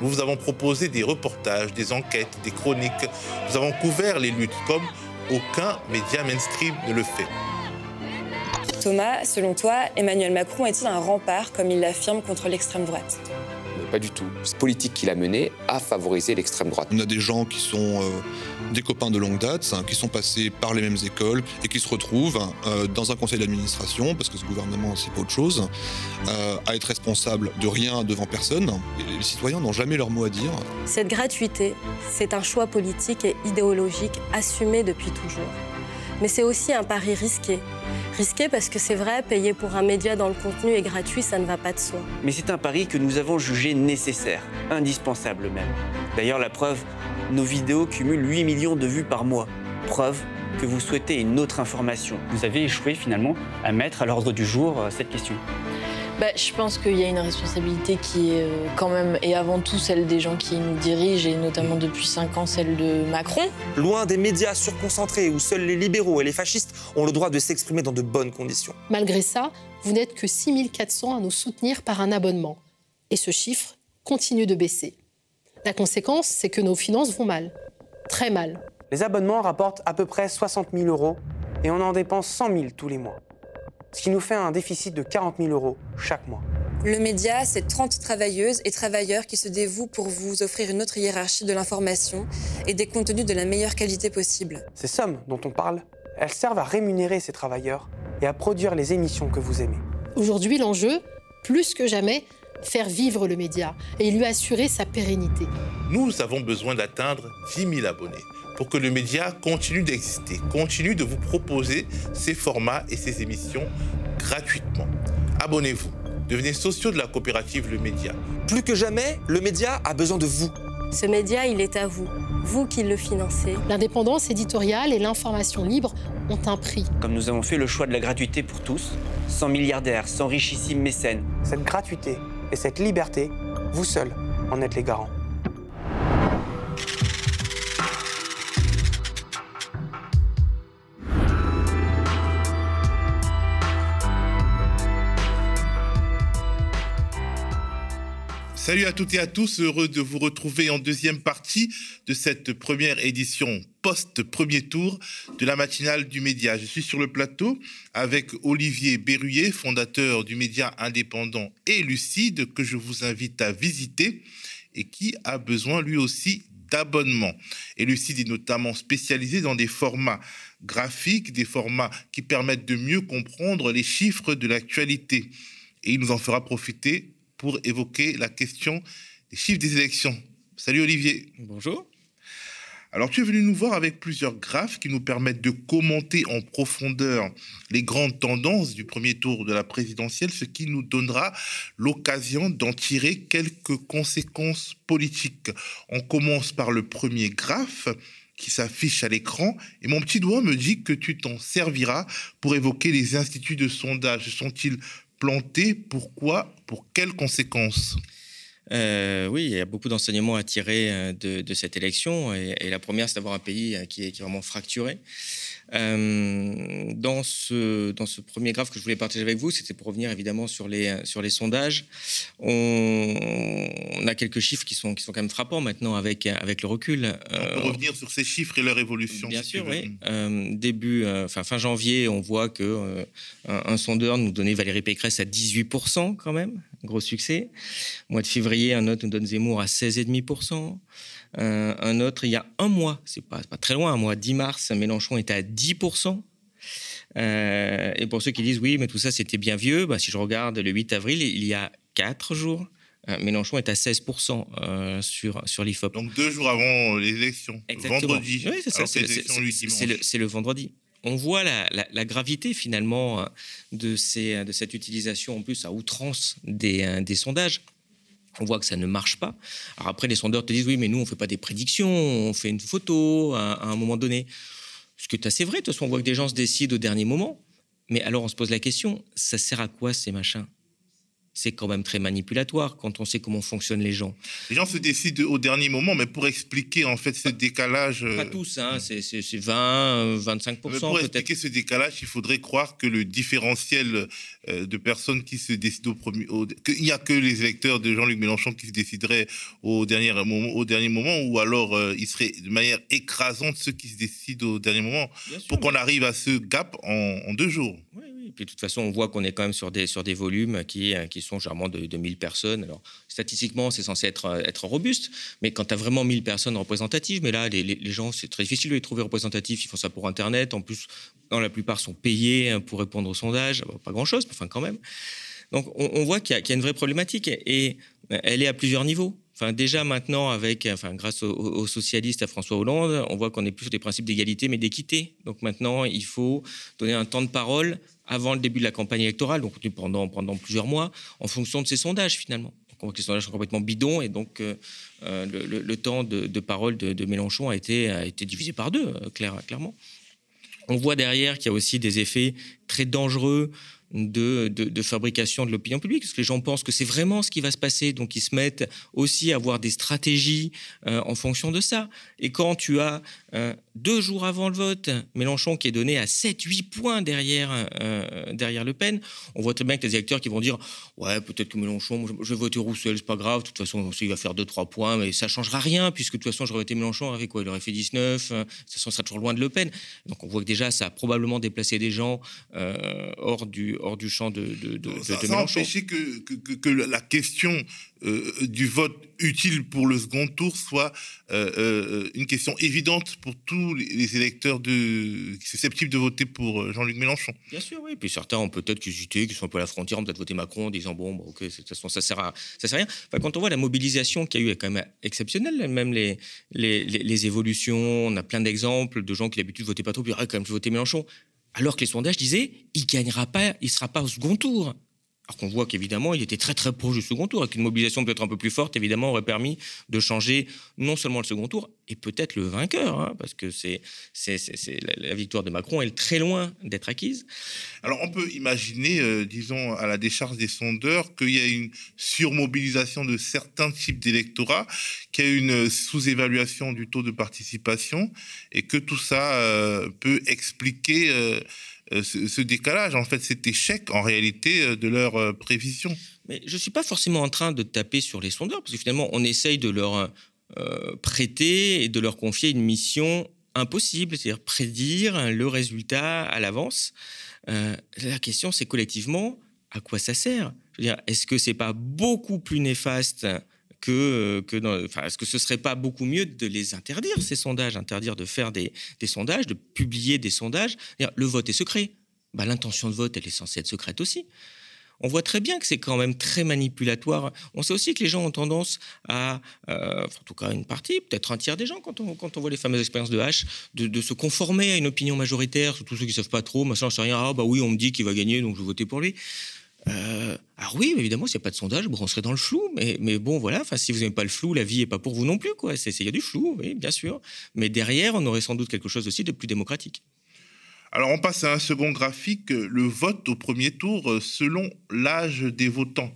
Nous vous avons proposé des reportages, des enquêtes, des chroniques. Nous avons couvert les luttes comme aucun média mainstream ne le fait. Thomas, selon toi, Emmanuel Macron est-il un rempart, comme il l'affirme, contre l'extrême droite? Pas du tout. Cette politique qu'il a menée a favorisé l'extrême droite. On a des gens qui sont euh, des copains de longue date, hein, qui sont passés par les mêmes écoles et qui se retrouvent euh, dans un conseil d'administration, parce que ce gouvernement, c'est pas autre chose, euh, à être responsable de rien devant personne. Et les citoyens n'ont jamais leur mot à dire. Cette gratuité, c'est un choix politique et idéologique assumé depuis toujours. Mais c'est aussi un pari risqué. Risqué parce que c'est vrai, payer pour un média dans le contenu est gratuit, ça ne va pas de soi. Mais c'est un pari que nous avons jugé nécessaire, indispensable même. D'ailleurs, la preuve, nos vidéos cumulent 8 millions de vues par mois. Preuve que vous souhaitez une autre information. Vous avez échoué finalement à mettre à l'ordre du jour euh, cette question. Bah, je pense qu'il y a une responsabilité qui est euh, quand même, et avant tout celle des gens qui nous dirigent, et notamment depuis 5 ans celle de Macron. Loin des médias surconcentrés où seuls les libéraux et les fascistes ont le droit de s'exprimer dans de bonnes conditions. Malgré ça, vous n'êtes que 6400 à nous soutenir par un abonnement. Et ce chiffre continue de baisser. La conséquence, c'est que nos finances vont mal. Très mal. Les abonnements rapportent à peu près 60 000 euros et on en dépense 100 000 tous les mois. Ce qui nous fait un déficit de 40 000 euros chaque mois. Le média, c'est 30 travailleuses et travailleurs qui se dévouent pour vous offrir une autre hiérarchie de l'information et des contenus de la meilleure qualité possible. Ces sommes dont on parle, elles servent à rémunérer ces travailleurs et à produire les émissions que vous aimez. Aujourd'hui, l'enjeu, plus que jamais, faire vivre le média et lui assurer sa pérennité. Nous avons besoin d'atteindre 10 000 abonnés pour que le média continue d'exister, continue de vous proposer ses formats et ses émissions gratuitement. Abonnez-vous, devenez sociaux de la coopérative Le Média. Plus que jamais, le média a besoin de vous. Ce média, il est à vous, vous qui le financez. L'indépendance éditoriale et l'information libre ont un prix. Comme nous avons fait le choix de la gratuité pour tous, sans milliardaires, sans richissimes mécènes. Cette gratuité et cette liberté, vous seuls en êtes les garants. Salut à toutes et à tous, heureux de vous retrouver en deuxième partie de cette première édition post-premier tour de la matinale du média. Je suis sur le plateau avec Olivier Berruyer, fondateur du média indépendant et lucide que je vous invite à visiter et qui a besoin lui aussi d'abonnement. Et Lucide est notamment spécialisé dans des formats graphiques, des formats qui permettent de mieux comprendre les chiffres de l'actualité. Et il nous en fera profiter pour évoquer la question des chiffres des élections. Salut Olivier. Bonjour. Alors tu es venu nous voir avec plusieurs graphes qui nous permettent de commenter en profondeur les grandes tendances du premier tour de la présidentielle, ce qui nous donnera l'occasion d'en tirer quelques conséquences politiques. On commence par le premier graphe qui s'affiche à l'écran et mon petit doigt me dit que tu t'en serviras pour évoquer les instituts de sondage. Sont-ils plantés Pourquoi? Pour quelles conséquences? Euh, oui, il y a beaucoup d'enseignements à tirer euh, de, de cette élection. Et, et la première, c'est d'avoir un pays euh, qui est, qui est vraiment fracturé. Euh, dans, ce, dans ce premier graphe que je voulais partager avec vous, c'était pour revenir évidemment sur les, sur les sondages. On, on a quelques chiffres qui sont, qui sont quand même frappants maintenant avec, avec le recul. On peut revenir sur ces chiffres et leur évolution. Bien si sûr, oui. Euh, début, euh, enfin fin janvier, on voit que euh, un, un sondeur nous donnait Valérie Pécresse à 18% quand même, gros succès. Mois de février, un autre nous donne Zemmour à 16,5%. Euh, un autre, il y a un mois, c'est pas, pas très loin, un mois, 10 mars, Mélenchon était à 10%. Euh, et pour ceux qui disent oui, mais tout ça c'était bien vieux, bah, si je regarde le 8 avril, il y a 4 jours, euh, Mélenchon est à 16% euh, sur, sur l'IFOP. Donc deux jours avant les élections, Exactement. vendredi. Oui, ça. le, le- c'est le vendredi. On voit la, gravité finalement euh, de, cette utilisation en plus à outrance des, euh, des sondages. On voit que ça ne marche pas. Alors après, les sondeurs te disent oui, mais nous, on fait pas des prédictions, on fait une photo à, à un moment donné. Ce qui est assez vrai. De toute façon, on voit que des gens se décident au dernier moment. Mais alors, on se pose la question ça sert à quoi ces machins? C'est quand même très manipulatoire quand on sait comment fonctionnent les gens. Les gens se décident au dernier moment, mais pour expliquer en fait ce décalage. euh, Pas tous, hein, c'est c'est- c'est 20, euh, 25%. mais pour expliquer ce décalage, il faudrait croire que le différentiel euh, de personnes qui se décident au premier, au- qu'il n'y a que les électeurs de Jean-Luc Mélenchon qui se décideraient au dernier moment, au dernier moment, ou alors euh, il serait de manière écrasante ceux qui se décident au dernier moment, Bien pour qu'on mais- arrive à ce gap en, en deux jours. Oui, oui. Puis de toute façon, on voit qu'on est quand même sur des, sur des volumes qui, qui sont généralement de, de 1000 personnes. Alors, statistiquement, c'est censé être, être robuste, mais quand tu as vraiment 1000 personnes représentatives, mais là, les, les, gens, c'est très difficile de les trouver représentatifs. Ils font ça pour Internet. En plus, dans la plupart, sont payés hein, pour répondre au sondage. Pas grand-chose, mais enfin, quand même. Donc, on, voit qu'il y, a une vraie problématique et elle est à plusieurs niveaux. Enfin, déjà maintenant, avec, enfin, grâce aux, socialistes, à François Hollande, on voit qu'on est plus sur des principes d'égalité, mais d'équité. Donc maintenant, il faut donner un temps de parole avant le début de la campagne électorale, donc pendant, pendant plusieurs mois, en fonction de ces sondages finalement. Donc les sondages sont complètement bidons et donc euh, euh, le, temps de, parole de, Mélenchon a été, a été divisé par deux, euh, clairement. On voit derrière qu'il y a aussi des effets très dangereux de, fabrication de l'opinion publique, parce que les gens pensent que c'est vraiment ce qui va se passer, donc ils se mettent aussi à avoir des stratégies en fonction de ça. Et quand tu as euh, deux jours avant le vote, Mélenchon qui est donné à 7-8 points derrière, euh, derrière Le Pen, on voit très bien que les acteurs qui vont dire Ouais, peut-être que Mélenchon, je, vais voter Roussel, c'est pas grave, de toute façon, il va faire 2-3 points, mais ça changera rien, puisque de toute façon, j'aurais voté Mélenchon avec quoi Il aurait fait 19, de toute façon, ça sera toujours loin de Le Pen. Donc on voit que déjà, ça a probablement déplacé des gens hors du hors du champ de, de, de, ça, de Mélenchon. Ça que, que, que, la question euh, du vote utile pour le second tour soit euh, euh, une question évidente pour tous les électeurs susceptibles de voter pour Jean-Luc Mélenchon. Bien sûr, oui. Puis certains ont peut-être hésité, qui sont un peu à la frontière, ont peut-être voté Macron en disant bon, bon ok, de toute façon, ça sert à, ça sert à rien. Enfin, quand on voit la mobilisation qu'il y a eu, est quand même exceptionnelle. Même les, les, évolutions, on a plein d'exemples de gens qui d'habitude votaient pas trop, puis ah, quand même, voter Mélenchon alors que les sondages disaient il gagnera pas, il sera pas au second tour. Alors qu'on voit qu'évidemment, il était très très proche du second tour, et qu'une mobilisation peut-être un peu plus forte, évidemment, aurait permis de changer non seulement le second tour, et peut-être le vainqueur, hein, parce que c'est, c'est, la, victoire de Macron est très loin d'être acquise. Alors on peut imaginer, euh, disons, à la décharge des sondeurs, qu'il y a une surmobilisation de certains types d'électorats, qu'il y a une sous-évaluation du taux de participation, et que tout ça euh, peut expliquer... Euh, euh, ce, décalage, en fait, cet échec en réalité euh, de leur euh, prévision. Mais je ne suis pas forcément en train de taper sur les sondeurs, parce que finalement, on essaye de leur prêter et de leur confier une mission impossible, c'est-à-dire prédire le résultat à l'avance. la question, c'est collectivement, à quoi ça sert? Est-ce que c'est pas beaucoup plus néfaste que, enfin, est-ce que ce serait pas beaucoup mieux de les interdire, ces sondages, interdire de faire des, sondages, de publier des sondages? Le vote est secret. Bah, L'intention de vote, elle est censée être secrète aussi. On voit très bien que c'est quand même très manipulatoire. On sait aussi que les gens ont tendance à, euh, en tout cas une partie, peut-être un tiers des gens, quand on, voit les fameuses expériences de H, de, se conformer à une opinion majoritaire, tous ceux qui ne savent pas trop, machin, je sais rien, ah bah oui, on me dit qu'il va gagner, donc je vais voter pour lui. Euh, alors oui, évidemment, s'il n'y a pas de sondage, on serait dans le flou. Mais, mais bon, voilà, si vous n'aimez pas le flou, la vie n'est pas pour vous non plus. Il y a du flou, oui, bien sûr. Mais derrière, on aurait sans doute quelque chose aussi de plus démocratique. Alors on passe à un second graphique, le vote au premier tour euh, selon l'âge des votants.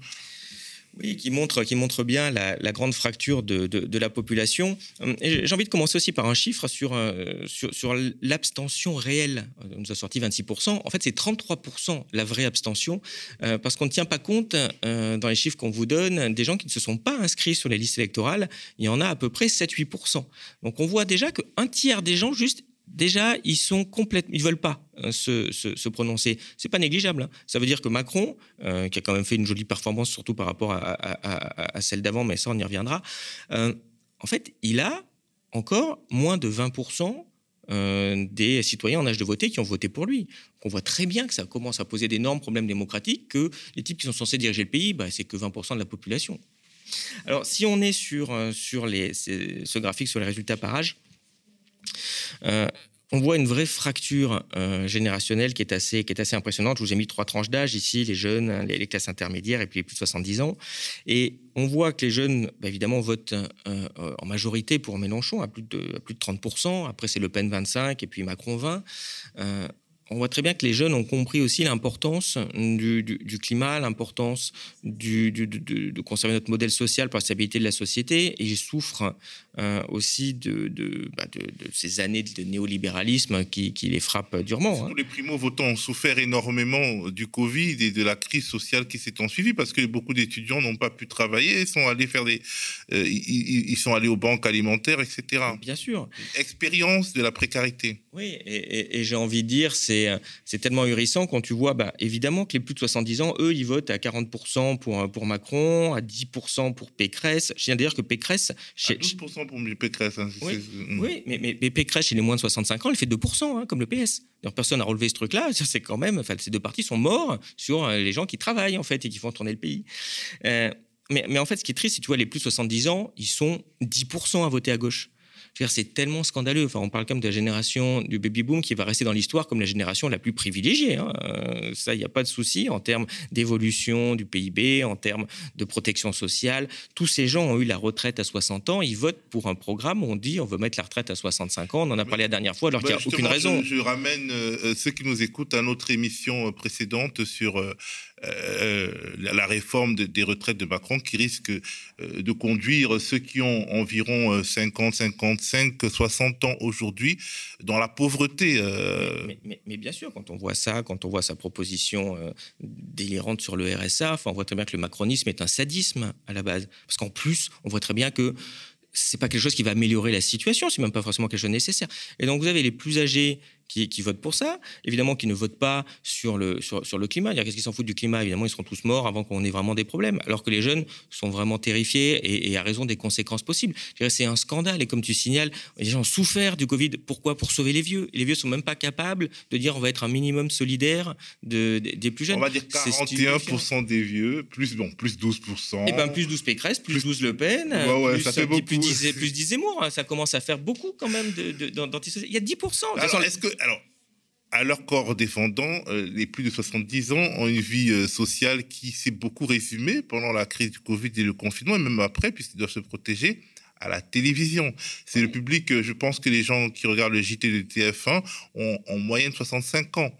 Oui, qui montre, qui montre bien la, grande fracture de, de, la population. J'ai envie de commencer aussi par un chiffre sur, euh, sur, l'abstention réelle. On nous a sorti 26%. En fait, c'est 33% la vraie abstention, euh, parce qu'on ne tient pas compte euh, dans les chiffres qu'on vous donne des gens qui ne se sont pas inscrits sur les listes électorales. Il y en a à peu près 7-8%. Donc on voit déjà qu'un tiers des gens juste déjà, ils sont complètement, ils veulent pas euh, se, se, prononcer. C'est pas négligeable. Hein. Ça veut dire que Macron, euh, qui a quand même fait une jolie performance, surtout par rapport à, celle d'avant, mais ça on y reviendra. Euh, en fait, il a encore moins de 20% des citoyens en âge de voter qui ont voté pour lui. on voit très bien que ça commence à poser d'énormes problèmes démocratiques, que les types qui sont censés diriger le pays, bah, c'est que 20% de la population. Alors, si on est sur, sur les, ce graphique sur les résultats par âge, euh, on voit une vraie fracture euh, générationnelle qui est, assez, impressionnante. Je vous ai mis trois tranches d'âge ici, les jeunes, les, classes intermédiaires et puis les plus de 70 ans. Et on voit que les jeunes, bah, évidemment, votent euh, en majorité pour Mélenchon à plus de, plus de 30%. Après, c'est Le Pen 25 et puis Macron 20 on voit très bien que les jeunes ont compris aussi l'importance du, climat, l'importance de, conserver notre modèle social pour la stabilité de la société, et ils souffrent euh, aussi bah, de, ces années de néolibéralisme qui, les frappent durement. Hein. Les primo-votants ont souffert énormément du Covid et de la crise sociale qui s'est ensuivie, parce que beaucoup d'étudiants n'ont pas pu travailler, sont allés faire des, euh, ils, sont allés aux banques alimentaires, etc. Bien sûr. Expérience de la précarité. Oui, et, et j'ai envie de dire, c'est c'est c'est tellement ahurissant quand tu vois, bah, évidemment, que les plus de 70 ans, eux, ils votent à 40% pour, pour Macron, à 10% pour Pécresse. Je viens d'ailleurs que Pécresse... À 12% pour Pécresse. Hein, oui, oui mais, mais, mais, Pécresse, chez les moins de 65 ans, elle fait 2%, hein, comme le PS. Personne n'a relevé ce truc-là. [laughs] C'est quand même... Enfin, ces deux partis sont morts sur les gens qui travaillent, en fait, et qui font tourner le pays. Euh, mais, mais, en fait, ce qui est triste, c'est tu vois, les plus de 70 ans, ils sont 10% à voter à gauche c'est tellement scandaleux. Enfin, on parle quand même de la génération du baby boom qui va rester dans l'histoire comme la génération la plus privilégiée. Hein. Euh, ça, il n'y a pas de souci en termes d'évolution du PIB, en termes de protection sociale. Tous ces gens ont eu la retraite à 60 ans. Ils votent pour un programme où on dit on veut mettre la retraite à 65 ans. On en a parlé la dernière fois alors qu'il n'y a aucune raison. Je, ramène euh, ceux qui nous écoutent à notre émission euh, précédente sur euh, la, réforme des retraites de Macron qui risque euh, de conduire ceux qui ont environ 50, 55, 60 ans aujourd'hui dans la pauvreté. Euh. Mais, bien sûr, quand on voit ça, quand on voit sa proposition délirante sur le RSA, on voit très bien que le macronisme est un sadisme à la base. Parce qu'en plus, on voit très bien que c'est pas quelque chose qui va améliorer la situation, c'est même pas forcément quelque chose de nécessaire. Et donc vous avez les plus âgés qui, votent pour ça, évidemment qui ne votent pas sur le, sur, sur le climat. Qu'est-ce qu'ils s'en foutent du climat? Évidemment, ils seront tous morts avant qu'on ait vraiment des problèmes. Alors que les jeunes sont vraiment terrifiés et, à raison des conséquences possibles. C'est un scandale. Et comme tu signales, les gens ont souffert du Covid. Pourquoi? Pour sauver les vieux. les vieux sont même pas capables de dire on va être un minimum solidaire de, des plus jeunes. On va dire 41% des vieux, plus, bon, plus 12%. Et ben plus 12 Pécresse, plus, 12 Le Pen, plus, ça fait beaucoup. plus, 10, plus 10 Zemmour. Hein. Ça commence à faire beaucoup quand même de, de, Il y a 10%. Alors, est-ce que alors, à leur corps défendant, euh, les plus de 70 ans ont une vie euh, sociale qui s'est beaucoup résumée pendant la crise du Covid et le confinement, et même après, puisqu'ils doivent se protéger à la télévision. C'est le public, euh, je pense que les gens qui regardent le JT de TF1 ont en moyenne 65 ans.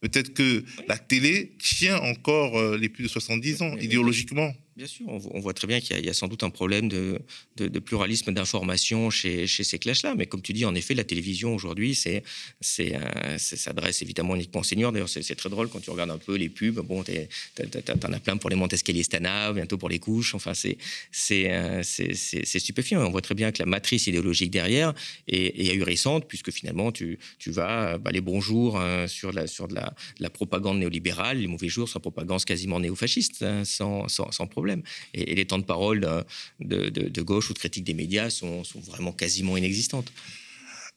Peut-être que la télé tient encore les plus de 70 ans, idéologiquement. Bien sûr, on, voit très bien qu'il y, a sans doute un problème de, pluralisme d'information chez, ces classes-là. Mais comme tu dis, en effet, la télévision aujourd'hui, c'est, c'est, euh, s'adresse évidemment uniquement aux seniors. D'ailleurs, c'est, très drôle quand tu regardes un peu les pubs. Bon, t'en as plein pour les Montesquieu Stana, bientôt pour les couches. Enfin, c'est, euh, c'est, c'est, stupéfiant. on voit très bien que la matrice idéologique derrière est, ahurissante, puisque finalement, tu, vas bah, les bons jours hein, sur, la, de la, propagande néolibérale, les mauvais jours sur la propagande quasiment néofasciste, hein, sans, sans, sans problème. Et, les temps de parole de, gauche ou de critique des médias sont, vraiment quasiment inexistantes.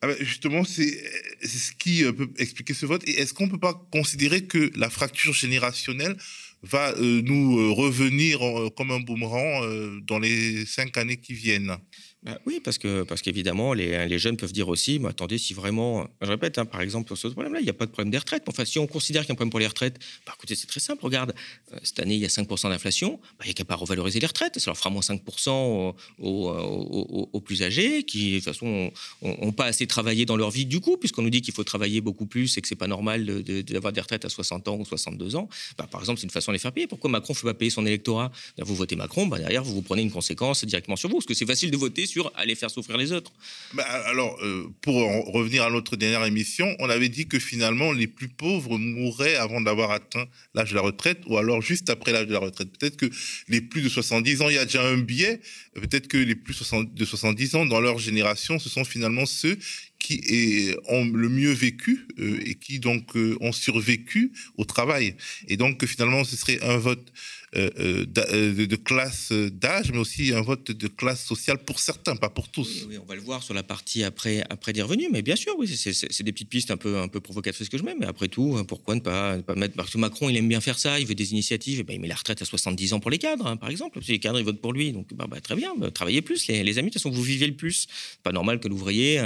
Ah ben, justement, c'est ce qui euh, peut expliquer ce vote. Et est-ce qu'on ne peut pas considérer que la fracture générationnelle va euh, nous euh, revenir comme un boomerang dans les cinq années qui viennent? Bah oui, parce que parce qu'évidemment, les, les, jeunes peuvent dire aussi, mais attendez, si vraiment, je répète, hein, par exemple, sur ce problème-là, il n'y a pas de problème des retraites. Enfin, si on considère qu'il y a un problème pour les retraites, bah, écoutez, c'est très simple. Regarde, euh, cette année, il y a 5% d'inflation, bah, il n'y a qu'à pas revaloriser les retraites. Ça leur fera moins 5% aux, plus âgés, qui, de toute façon, n'ont pas assez travaillé dans leur vie du coup, puisqu'on nous dit qu'il faut travailler beaucoup plus et que c'est pas normal d'avoir de, des retraites à 60 ans ou 62 ans. Bah, par exemple, c'est une façon de les faire payer. Pourquoi Macron ne fait pas payer son électorat? Vous votez Macron, bah, derrière, vous vous prenez une conséquence directement sur vous, parce que c'est facile de voter sur aller faire souffrir les autres. Bah, alors, euh, pour revenir à notre dernière émission, on avait dit que finalement, les plus pauvres mourraient avant d'avoir atteint l'âge de la retraite ou alors juste après l'âge de la retraite. Peut-être que les plus de 70 ans, il y a déjà un biais. Peut-être que les plus de 70 ans, dans leur génération, ce sont finalement ceux qui ont le mieux vécu euh, et qui donc euh, ont survécu au travail. Et donc finalement, ce serait un vote euh, de, classe d'âge, mais aussi un vote de classe sociale pour certains, pas pour tous. Oui, on va le voir sur la partie après, après des revenus, mais bien sûr, oui, c'est des petites pistes un peu, un peu provocatrices que je mets, mais après tout, hein, pourquoi ne pas, pas mettre. Parce que Macron, il aime bien faire ça, il veut des initiatives, et ben, il met la retraite à 70 ans pour les cadres, hein, par exemple. Si les cadres, ils votent pour lui, donc bah, bah, très bien, bah, travaillez plus, les, les, amis, de toute façon, vous vivez le plus. Pas normal que l'ouvrier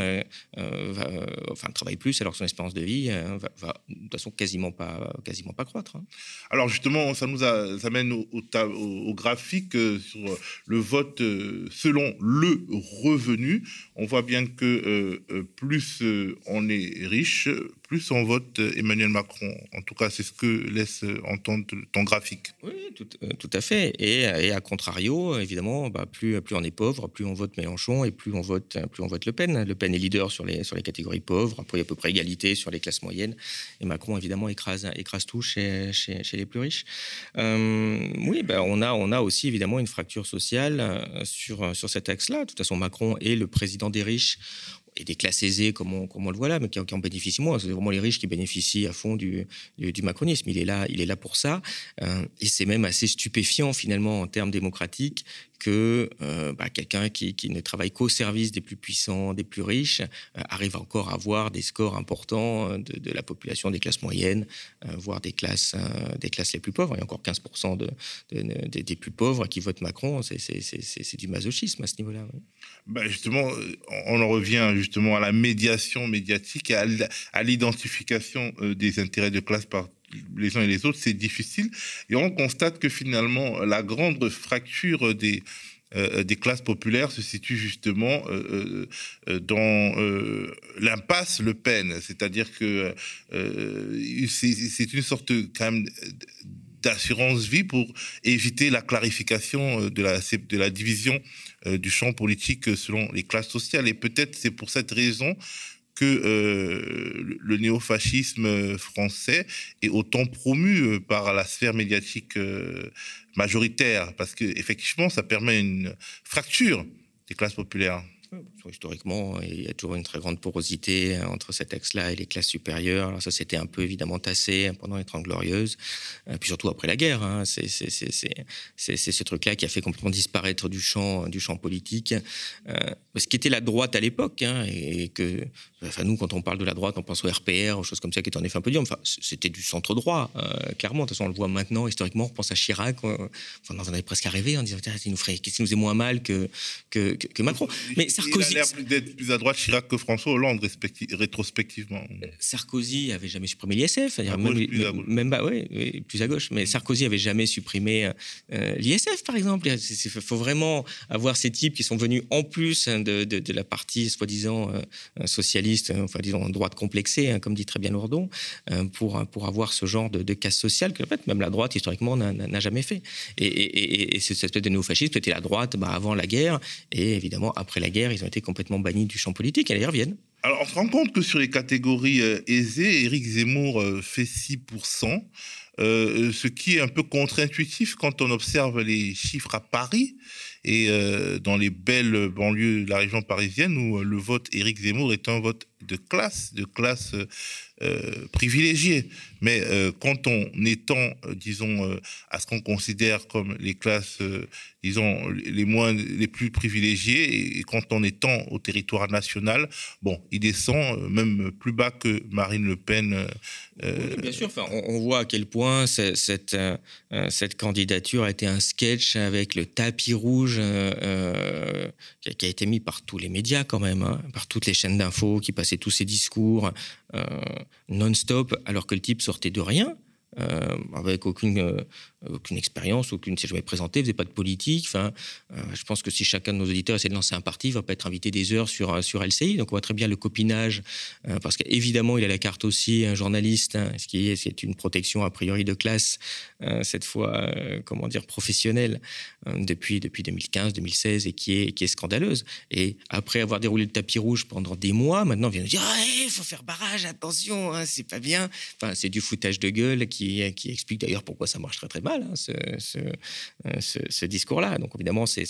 enfin, travaille plus alors que son espérance de vie va, de toute façon quasiment pas, quasiment pas croître. Hein. Alors justement, ça nous amène au, graphique euh, sur le vote euh, selon le revenu. On voit bien que euh, plus on est riche, plus on vote Emmanuel Macron. En tout cas, c'est ce que laisse entendre ton graphique. Oui, tout, à fait. Et, à contrario, évidemment, bah, plus, on est pauvre, plus on vote Mélenchon et plus on vote, plus on vote Le Pen. Le Pen est leader sur les, sur les catégories pauvres. Après, il y a à peu près égalité sur les classes moyennes. Et Macron, évidemment, écrase, écrase tout chez, chez, les plus riches. oui, ben, on, a, on a aussi évidemment une fracture sociale euh, sur, sur cet axe-là. De toute façon, Macron est le président des riches et des classes aisées comme on, le voit là, mais qui, en bénéficient moins. C'est vraiment les riches qui bénéficient à fond du, du, macronisme. Il est là, il est là pour ça. et c'est même assez stupéfiant finalement en termes démocratiques que euh, bah, quelqu'un qui, ne travaille qu'au service des plus puissants, des plus riches, euh, arrive encore à avoir des scores importants euh, de, la population des classes moyennes, voire des classes, des classes les plus pauvres. Il y a encore 15% de, des plus pauvres qui votent Macron. C'est du masochisme à ce niveau-là. Bah, justement, on en revient justement à la médiation médiatique à l'identification des intérêts de classe par les uns et les autres, c'est difficile. Et on constate que finalement, la grande fracture des, euh, classes populaires se situe justement euh, euh, dans l'impasse Le Pen. C'est-à-dire que c'est une sorte quand même d'assurance vie pour éviter la clarification de la, de la division du champ politique selon les classes sociales. Et peut-être c'est pour cette raison que euh, le néofascisme français est autant promu euh, par la sphère médiatique euh, majoritaire, parce qu'effectivement, ça permet une fracture des classes populaires. Historiquement, il y a toujours une très grande porosité entre cet axe-là et les classes supérieures. Alors ça, c'était un peu évidemment tassé pendant les Trente Glorieuses, puis surtout après la guerre. Hein. C'est ce truc-là qui a fait complètement disparaître du champ, du champ politique. ce qui était la droite à l'époque, hein, et que Enfin, nous, quand on parle de la droite, on pense au RPR, aux choses comme ça, qui est en effet un peu dur. Enfin, c'était du centre droit, euh, clairement. De toute façon, on le voit maintenant, historiquement, on pense à Chirac. On, enfin, on en avait presque à rêver en disant, il nous ferait, qu'est-ce qui nous est moins mal que, que, que Macron. Mais Sarkozy. Il a l'air d'être plus à droite Chirac que François Hollande, rétrospectivement. Euh, Sarkozy avait jamais supprimé l'ISF. Même, plus, à même bah, ouais, plus à gauche. Mais Sarkozy avait jamais supprimé euh, l'ISF, par exemple. Il faut vraiment avoir ces types qui sont venus en plus hein, de, de, de la partie soi-disant socialiste Hein, enfin disons droite complexée, hein, comme dit très bien Lourdon, euh, pour, pour avoir ce genre de, casse sociale que en fait, même la droite historiquement n'a jamais fait. Et, cette espèce de néofascisme, c'était la droite bah, avant la guerre, et évidemment après la guerre, ils ont été complètement bannis du champ politique, et ils reviennent. Alors on se rend compte que sur les catégories euh, aisées, Éric Zemmour euh, fait 6%. ce qui est un peu contre-intuitif quand on observe les chiffres à Paris et euh, dans les belles banlieues de la région parisienne où euh, le vote Éric Zemmour est un vote de classe, de classe euh, privilégiée. Mais quand on étend, disons, à ce qu'on considère comme les classes, disons, les moins, les plus privilégiées, et quand on étend au territoire national, bon, il descend même plus bas que Marine Le Pen. bien sûr, enfin, on, voit à quel point cette, cette candidature a été un sketch avec le tapis rouge euh, euh, qui a été mis par tous les médias quand même, hein, par toutes les chaînes d'infos qui passaient tous ces discours euh, non-stop, alors que le type sortait de rien. avec aucune aucune expérience, aucune, s'est jamais présenté, faisait pas de politique. Enfin, euh, je pense que si chacun de nos auditeurs essaie de lancer un parti, il va pas être invité des heures sur euh, sur LCI. Donc on voit très bien le copinage, euh, parce qu'évidemment il a la carte aussi un journaliste, hein, ce qui est c'est une protection a priori de classe, cette fois comment dire professionnelle depuis depuis 2015, 2016 et qui est qui est scandaleuse. Et après avoir déroulé le tapis rouge pendant des mois, maintenant on vient nous dire ah, il faut faire barrage, attention, hein, c'est pas bien. Enfin c'est du foutage de gueule qui qui explique d'ailleurs pourquoi ça marche très très mal Hein, euh, ce, discours-là. Donc évidemment, c'est,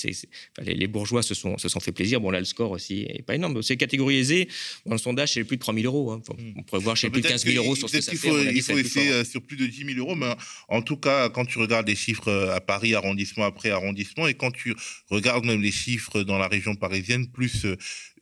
les, bourgeois se sont, se sont fait plaisir. Bon, là, le score aussi n'est pas énorme. C'est catégorie aisée. Dans le sondage, c'est plus de 3 000 euros. Hein. On pourrait voir chez plus de 15 000 euros sur ce que ça fait. Faut, il faut essayer euh, sur plus de 10 000 euros. Mais en tout cas, quand tu regardes les chiffres euh, à Paris, arrondissement après arrondissement, et quand tu regardes même les chiffres dans la région parisienne, plus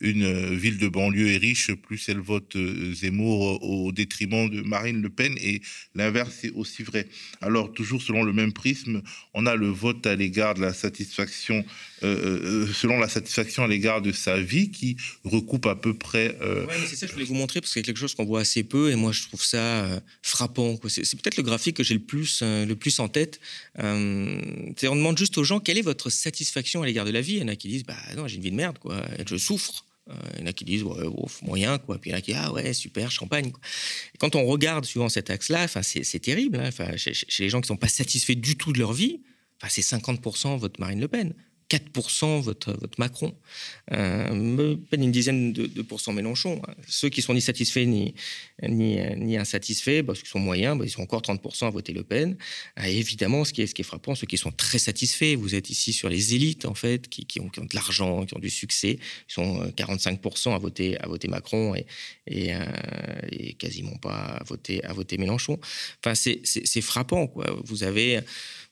une ville de banlieue est riche, plus elle vote Zemmour au détriment de Marine Le Pen. Et l'inverse est aussi vrai. Alors, toujours selon le même prisme, on a le vote à l'égard de la satisfaction, euh, euh, selon la satisfaction à l'égard de sa vie, qui recoupe à peu près. Euh... c'est ça que je voulais vous montrer parce que c'est quelque chose qu'on voit assez peu et moi je trouve ça euh, frappant. C'est, peut-être le graphique que j'ai le plus, le plus en tête. on demande juste aux gens quelle est votre satisfaction à l'égard de la vie? Il y en a qui disent bah non j'ai une vie de merde quoi, je souffre. Il y en a qui disent ouais, moyen, quoi. Puis il y en a qui disent ah ouais, super, champagne. quand on regarde suivant cet axe-là, c'est terrible. Hein. Enfin, chez, les gens qui ne sont pas satisfaits du tout de leur vie, c'est 50% vote Marine Le Pen. 4% votre, votre Macron, euh, peine une dizaine de, de pourcents Mélenchon. Ceux qui sont ni satisfaits ni, ni, insatisfaits, parce qu'ils sont moyens, bah, ils sont encore 30% à voter Le Pen. Et évidemment, ce qui, est, ce qui est frappant, ceux qui sont très satisfaits, vous êtes ici sur les élites, en fait, qui, qui, ont, qui de l'argent, qui ont du succès, ils sont 45% à voter, à voter Macron et, et, euh, et, quasiment pas à voter, à voter Mélenchon. Enfin, c'est frappant, quoi. Vous avez,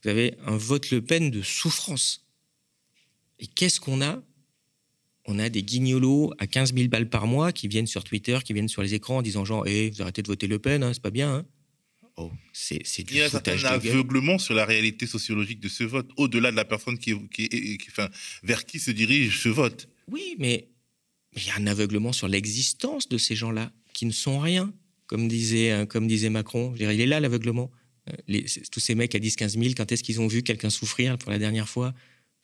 vous avez un vote Le Pen de souffrance. Et qu'est-ce qu'on a? On a des guignolos à 15 000 balles par mois qui viennent sur Twitter, qui viennent sur les écrans en disant genre, hé, vous arrêtez de voter Le Pen, hein, c'est pas bien. Hein oh, c'est du Il y a un certain aveuglement sur la réalité sociologique de ce vote, au-delà de la personne qui, qui, qui, enfin, vers qui se dirige ce vote. Oui, mais il y a un aveuglement sur l'existence de ces gens-là, qui ne sont rien, comme disait, comme disait Macron. Je dirais, il est là l'aveuglement. Les, tous ces mecs à 10-15 000, quand est-ce qu'ils ont vu quelqu'un souffrir pour la dernière fois?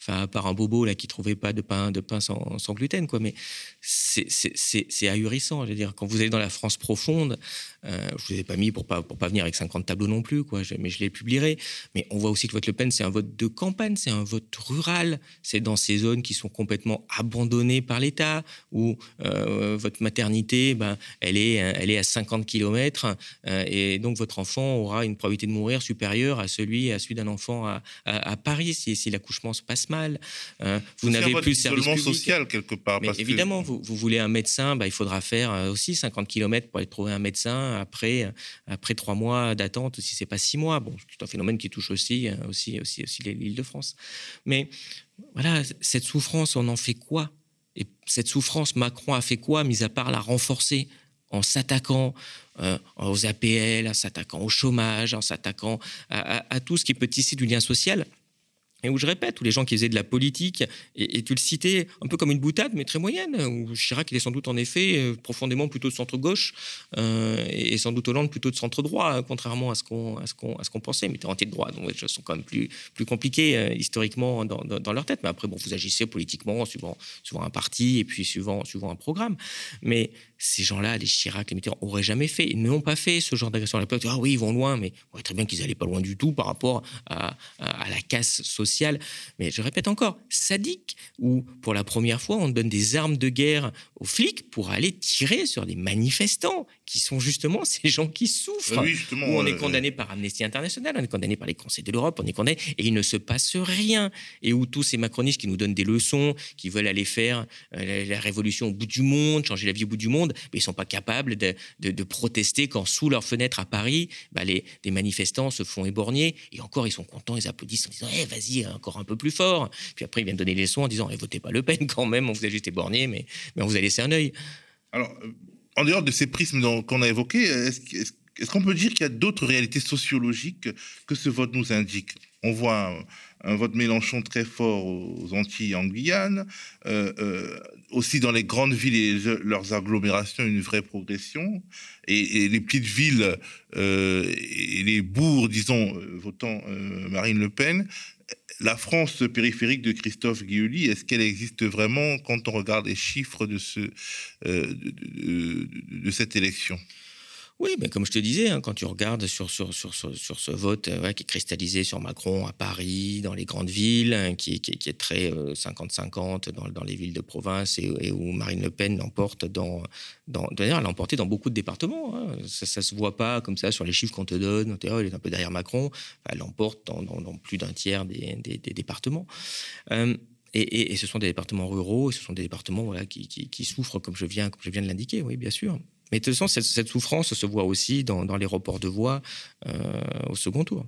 Enfin, à part un bobo là qui trouvait pas de pain, de pain sans, gluten, quoi. Mais c'est ahurissant. Je veux dire, quand vous allez dans la France profonde, euh, je vous ai pas mis pour pas pour pas venir avec 50 tableaux non plus, quoi. Mais je les publierai. Mais on voit aussi que le vote Le Pen, c'est un vote de campagne, c'est un vote rural. C'est dans ces zones qui sont complètement abandonnées par l'État, où euh, votre maternité, ben, elle est elle est à 50 km, euh, et donc votre enfant aura une probabilité de mourir supérieure à celui à celui d'un enfant à, Paris si, si l'accouchement se passe mal. Euh, vous n'avez plus de service public. social quelque part. Mais évidemment, que... vous, vous, voulez un médecin, bah, il faudra faire euh, aussi 50 km pour aller trouver un médecin après, euh, après trois mois d'attente, si c'est pas six mois. Bon, c'est un phénomène qui touche aussi, aussi, aussi, aussi l'île de France. Mais voilà, cette souffrance, on en fait quoi? Et cette souffrance, Macron a fait quoi, mis à part la renforcer en s'attaquant euh, aux APL, en s'attaquant au chômage, en s'attaquant à, à, à, tout ce qui peut tisser du lien social? Et où je répète, tous les gens qui faisaient de la politique, et, tu le citais un peu comme une boutade, mais très moyenne, où Chirac, il est sans doute en effet euh, profondément plutôt de centre-gauche, euh, et, sans doute Hollande plutôt de centre-droit, hein, contrairement à ce qu'on pensait, mais était entier de droit, donc les choses sont quand même plus, compliquées euh, historiquement dans, dans, dans, leur tête. Mais après, bon, vous agissez politiquement suivant, un parti, et puis suivant, un programme. Mais ces gens-là, les Chirac, les Mitterrand, auraient jamais fait, ils n'ont pas fait ce genre d'agression à l'époque. Ah oui, ils vont loin, mais très bien qu'ils n'allaient pas loin du tout par rapport à la casse sociale mais je répète encore, sadique, où pour la première fois, on donne des armes de guerre aux flics pour aller tirer sur des manifestants, qui sont justement ces gens qui souffrent. Oui, où on est condamné par Amnesty International, on est condamné par les conseils de l'Europe, on est condamné, et il ne se passe rien. Et où tous ces macronistes qui nous donnent des leçons, qui veulent aller faire euh, la, révolution au bout du monde, changer la vie au bout du monde, mais ils sont pas capables de, de, de protester quand sous leur fenêtre à Paris, bah, les, des manifestants se font éborgner, et encore ils sont contents, ils applaudissent en disant hey, eh, vas-y, encore un peu plus fort. Puis après, ils viennent donner les leçons en disant, eh, votez pas Le Pen quand même, on vous a juste éborgné, mais, mais on vous a laissé un œil. Alors, euh, en dehors de ces prismes qu'on a évoqués, est-ce est est qu'on peut dire qu'il y a d'autres réalités sociologiques que ce vote nous indique? On voit un, vote Mélenchon très fort aux Antilles en Guyane, euh, euh, aussi dans les grandes villes et leurs agglomérations, une vraie progression, et, et les petites villes euh, et les bourgs, disons, votant Marine Le Pen, la France périphérique de Christophe Guillouly, est-ce qu'elle existe vraiment quand on regarde les chiffres de, euh, cette élection? Oui, mais comme je te disais, hein, quand tu regardes sur, sur, sur, sur, ce vote euh, qui est cristallisé sur Macron à Paris, dans les grandes villes, hein, qui, qui, est très 50-50 euh, dans, dans, les villes de province et, où Marine Le Pen l'emporte dans. dans D'ailleurs, elle l'a dans beaucoup de départements. Hein. Ça ne se voit pas comme ça sur les chiffres qu'on te donne. Elle est un peu derrière Macron. Elle l'emporte dans, dans, plus d'un tiers des, des, départements. Euh, et, et, et, ce sont des départements ruraux, et ce sont des départements voilà, qui, qui, qui souffrent, comme je viens, comme je viens de l'indiquer, oui, bien sûr. Mais de toute façon, cette, souffrance se voit aussi dans, les reports de voix euh, au second tour.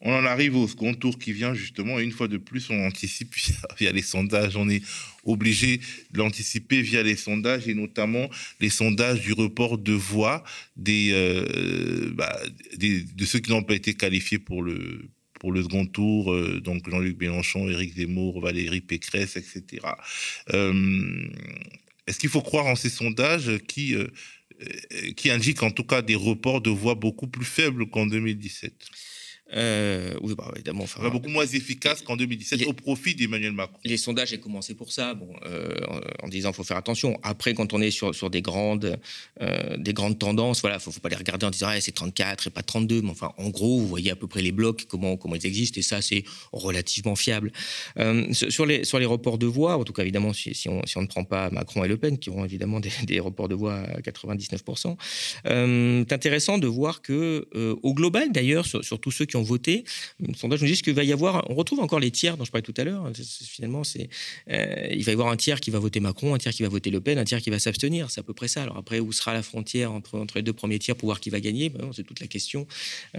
On en arrive au second tour qui vient justement, une fois de plus, on anticipe [laughs] via, les sondages. On est obligé de l'anticiper via les sondages, et notamment les sondages du report de voix des, euh, bah, de ceux qui n'ont pas été qualifiés pour le, pour le second tour, euh, donc Jean-Luc Mélenchon, Éric Zemmour, Valérie Pécresse, etc. est-ce qu'il faut croire en ces sondages qui, euh, qui indiquent en tout cas des reports de voix beaucoup plus faibles qu'en 2017 Euh, oui, bah, évidemment. Enfin, beaucoup moins efficace qu'en 2017 au profit d'Emmanuel Macron. Les sondages ont commencé pour ça, bon, euh, en, disant qu'il faut faire attention. Après, quand on est sur, sur des, grandes, euh, des grandes tendances, voilà, il ne faut, pas les regarder en disant ah, c'est 34 et pas 32. Mais enfin, en gros, vous voyez à peu près les blocs, comment, comment ils existent, et ça, c'est relativement fiable. sur, les, sur les reports de voix, en tout cas, évidemment, si, si, on, si on ne prend pas Macron et Le Pen, qui auront évidemment des, des reports de voix à 99%, c'est intéressant de voir que, au global d'ailleurs, sur, sur tous ceux qui ont voté. Le sondage nous dit qu'il va y avoir, on retrouve encore les tiers dont je parlais tout à l'heure. Finalement, c'est, euh, il va y avoir un tiers qui va voter Macron, un tiers qui va voter Le Pen, un tiers qui va s'abstenir. C'est à peu près ça. Alors après, où sera la frontière entre, entre les deux premiers tiers pour voir qui va gagner? Ben, C'est toute la question.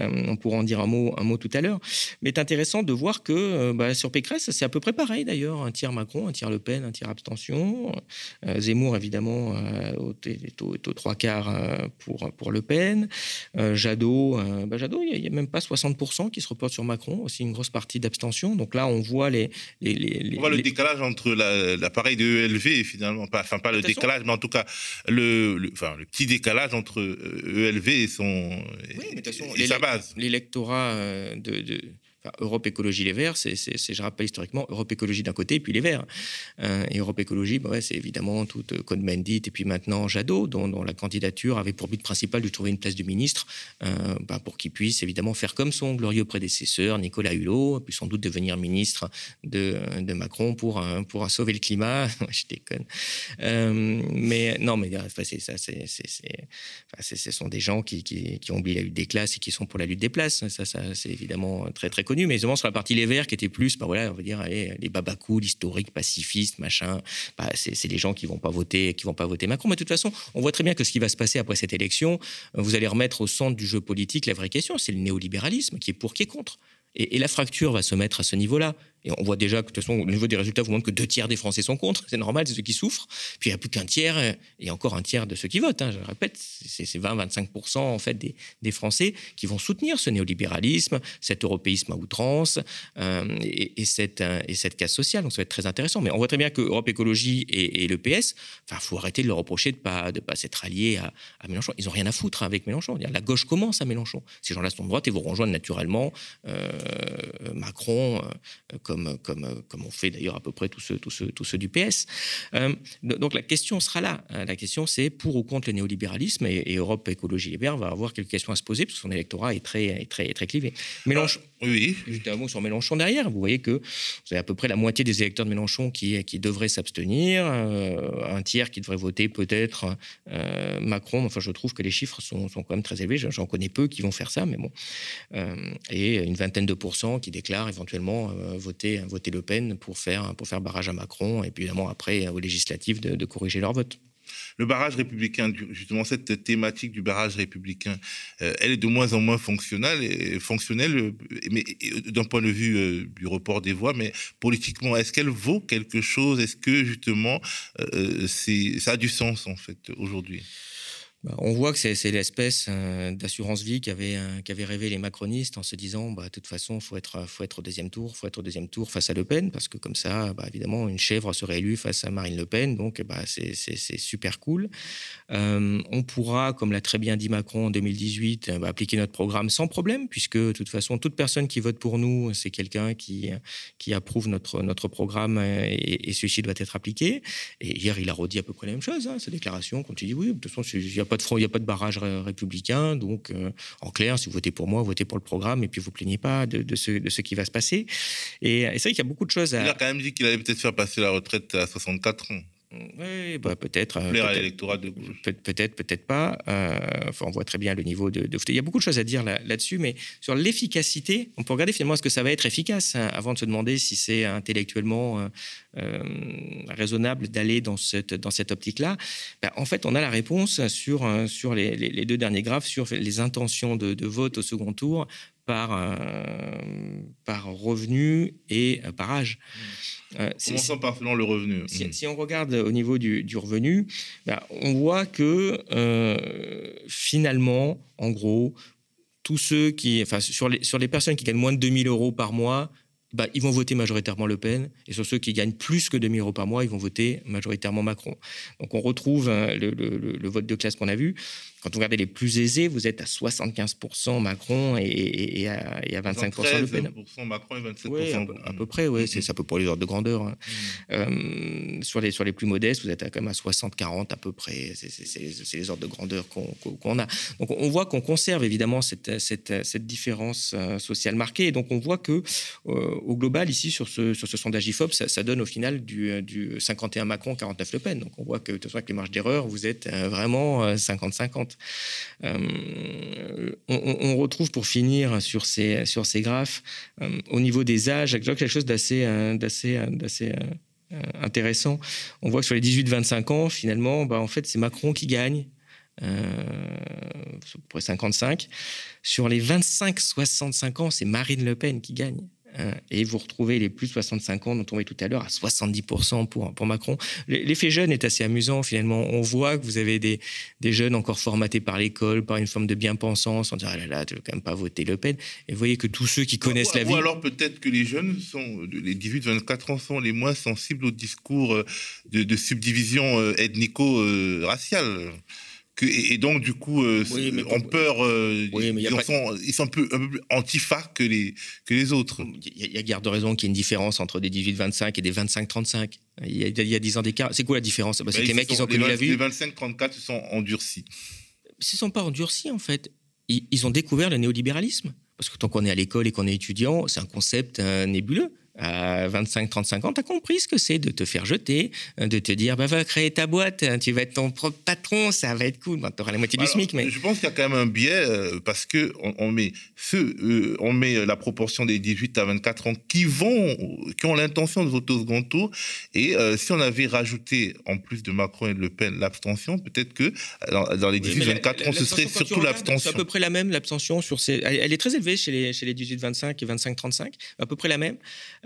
Euh, on pourra en dire un mot, un mot tout à l'heure. Mais c'est intéressant de voir que euh, bah, sur Pécresse, c'est à peu près pareil d'ailleurs. Un tiers Macron, un tiers Le Pen, un tiers abstention. Zemmour, évidemment, est, aux trois quarts pour, pour Le Pen. Jadot, bah, Jadot, il n'y a, même pas 60% qui se reporte sur Macron, aussi une grosse partie d'abstention. Donc là, on voit les. on voit le décalage entre l'appareil de ELV et finalement, pas, enfin pas le décalage, mais en tout cas le, enfin, le petit décalage entre ELV et, son, et, sa base. L'électorat euh, de Europe Écologie Les Verts, c'est, je rappelle historiquement, Europe Écologie d'un côté et puis Les Verts. Euh, et Europe Écologie, bah c'est évidemment tout euh, Cohn-Bendit et puis maintenant Jadot, dont, la candidature avait pour but principal de trouver une place de ministre euh, bah, pour qu'il puisse évidemment faire comme son glorieux prédécesseur Nicolas Hulot, puis sans doute devenir ministre de, Macron pour, pour sauver le climat. [laughs] je déconne. mais non, mais c'est ça, c'est, ce sont des gens qui, qui, ont oublié la lutte des classes et qui sont pour la lutte des places. Ça, ça c'est évidemment très très connu mais évidemment sur la partie Les Verts qui était plus, bah voilà, on va dire, les babacous, l'historique, pacifiste, machin, bah, c'est les gens qui vont pas voter, qui vont pas voter Macron. Mais de toute façon, on voit très bien que ce qui va se passer après cette élection, vous allez remettre au centre du jeu politique la vraie question, c'est le néolibéralisme, qui est pour, qui est contre. Et, et, la fracture va se mettre à ce niveau-là. Et on voit déjà que, de toute façon, au niveau des résultats, vous montre que deux tiers des Français sont contre. C'est normal, c'est ceux qui souffrent. Puis il n'y a plus qu'un tiers, et encore un tiers de ceux qui votent. Hein, je répète, c'est 20-25% en fait des, Français qui vont soutenir ce néolibéralisme, cet européisme à outrance euh, et, et, cette, euh, et cette casse sociale. Donc ça va être très intéressant. Mais on voit très bien que Europe Écologie et, le PS, enfin, faut arrêter de leur reprocher de pas de pas s'être alliés à, Mélenchon. Ils n'ont rien à foutre avec Mélenchon. La gauche commence à Mélenchon. Ces gens-là sont de droite et vont rejoindre naturellement euh, Macron comme comme comme on fait d'ailleurs à peu près tous ceux, tous ceux, tous ceux du PS. Euh, donc la question sera là. Hein. La question, c'est pour ou contre le néolibéralisme. Et, Europe Écologie Les Verts va avoir quelques questions à se poser, parce que son électorat est très, est très, très clivé. Mélenchon, ah, oui. Juste un mot sur Mélenchon derrière. Vous voyez que vous avez à peu près la moitié des électeurs de Mélenchon qui, qui devraient s'abstenir, euh, un tiers qui devrait voter peut-être euh, Macron. Enfin, je trouve que les chiffres sont, sont quand même très élevés. J'en connais peu qui vont faire ça, mais bon. et une vingtaine de pourcents qui déclarent éventuellement voter, voter Le Pen pour faire, pour faire barrage à Macron, et puis évidemment après aux législatives de, corriger leur vote. Le barrage républicain, justement cette thématique du barrage républicain, euh, elle est de moins en moins fonctionnelle, et, fonctionnelle euh, mais d'un point de vue euh, du report des voix, mais politiquement, est-ce qu'elle vaut quelque chose? Est-ce que justement, ça a du sens en fait aujourd'hui? Bah, on voit que c'est l'espèce euh, d'assurance vie qu'avaient avait rêvé les macronistes en se disant bah, de toute façon, faut être, faut être au deuxième tour, faut être au deuxième tour face à Le Pen, parce que comme ça, bah, évidemment, une chèvre serait élue face à Marine Le Pen, donc bah, c'est super cool. Euh, on pourra, comme l'a très bien dit Macron en 2018, bah, appliquer notre programme sans problème, puisque de toute façon, toute personne qui vote pour nous, c'est quelqu'un qui, approuve notre, notre programme et, et, celui-ci doit être appliqué. Et hier, il a redit à peu près la même chose, hein, sa déclaration, quand il dit oui, de toute façon, il n'y a pas il n'y a pas de barrage républicain. Donc, euh, en clair, si vous votez pour moi, votez pour le programme et puis vous plaignez pas de, de, ce, de ce qui va se passer. Et, et c'est vrai qu'il y a beaucoup de choses à. Il a quand même dit qu'il allait peut-être faire passer la retraite à 64 ans. Oui, bah peut-être. Euh, Plaire à l'électorat de gauche. Peut-être, peut-être pas. Euh, enfin, on voit très bien le niveau de, de, Il y a beaucoup de choses à dire là-dessus, mais sur l'efficacité, on peut regarder finalement est-ce que ça va être efficace hein, avant de se demander si c'est intellectuellement euh, raisonnable d'aller dans cette, dans cette optique-là. Ben, en fait, on a la réponse sur, sur les, les, deux derniers graphes, sur les intentions de, de vote au second tour par, par revenu et par âge. Mmh. Euh, Commençons par le revenu. Si, on regarde au niveau du, revenu, ben, on voit que euh, finalement, en gros, tous ceux qui, enfin, sur les, sur les personnes qui gagnent moins de 2000 euros par mois, bah, ils vont voter majoritairement Le Pen. Et sur ceux qui gagnent plus que 2000 euros par mois, ils vont voter majoritairement Macron. Donc on retrouve hein, le, vote de classe qu'on a vu. Quand vous regardez les plus aisés, vous êtes à 75% Macron et, à, 25% Le Pen. Macron et 27% oui, à, peu, près, oui. C'est à peu pour les ordres de grandeur. Hein. Mm. Euh, sur, les, sur les plus modestes, vous êtes quand même à 60-40 à peu près. C'est les ordres de grandeur qu'on a. Donc on voit qu'on conserve évidemment cette, cette, cette différence euh, sociale marquée. Et donc on voit que euh, au global, ici, sur ce, sur ce sondage IFOP, ça, donne au final du, du, 51 Macron, 49 Le Pen. Donc on voit que, de toute façon, avec les marges d'erreur, vous êtes vraiment 50-50. Euh, on, retrouve, pour finir sur ces, sur ces graphes, au niveau des âges, quelque chose d'assez d'assez intéressant. On voit que sur les 18-25 ans, finalement, bah, en fait, c'est Macron qui gagne. Euh, 55. Sur les 25-65 ans, c'est Marine Le Pen qui gagne. Euh, et vous retrouvez les plus de 65 ans dont on voyait tout à l'heure à 70% pour, pour Macron. L'effet jeune est assez amusant finalement. On voit que vous avez des, des jeunes encore formatés par l'école, par une forme de bien-pensance, en disant ah là là, tu veux quand même pas voter Le Pen. Et vous voyez que tous ceux qui connaissent la vie. Ou alors peut-être que les jeunes, sont, les 18-24 ans, sont les moins sensibles au discours euh, de, de subdivision euh, et, donc, du coup, euh, on peur. Euh, ils, sont, ils, sont, un peu, un peu plus antifa que les, que les autres. Il y, a garde de raison qu'il y ait une différence entre des 18-25 et des 25-35. Il, y a 10 ans d'écart. C'est quoi la différence? Bah, C'est que les mecs, ils ont connu la vie. Les 25-34 se sont endurcis. Ils ne sont pas endurcis, en fait. Ils, ils ont découvert le néolibéralisme. Parce que tant qu'on est à l'école et qu'on est étudiant, c'est un concept nébuleux à 25-35 ans, tu as compris ce que c'est de te faire jeter, euh, de te dire bah, va créer ta boîte, hein, tu vas être ton propre patron, ça va être cool. tu auras la moitié du SMIC. Mais... Je pense qu'il y a quand même un biais euh, parce que on, met, ceux, euh, on met la proportion des 18 à 24 ans qui vont, qui ont l'intention de voter au second tour. Et si on avait rajouté, en plus de Macron et de Le Pen, l'abstention, peut-être que dans, les 18-24 ans, ce serait surtout l'abstention. C'est à peu près la même, l'abstention. sur ces... Elle, est très élevée chez les, chez les 18-25 et 25-35, à peu près la même.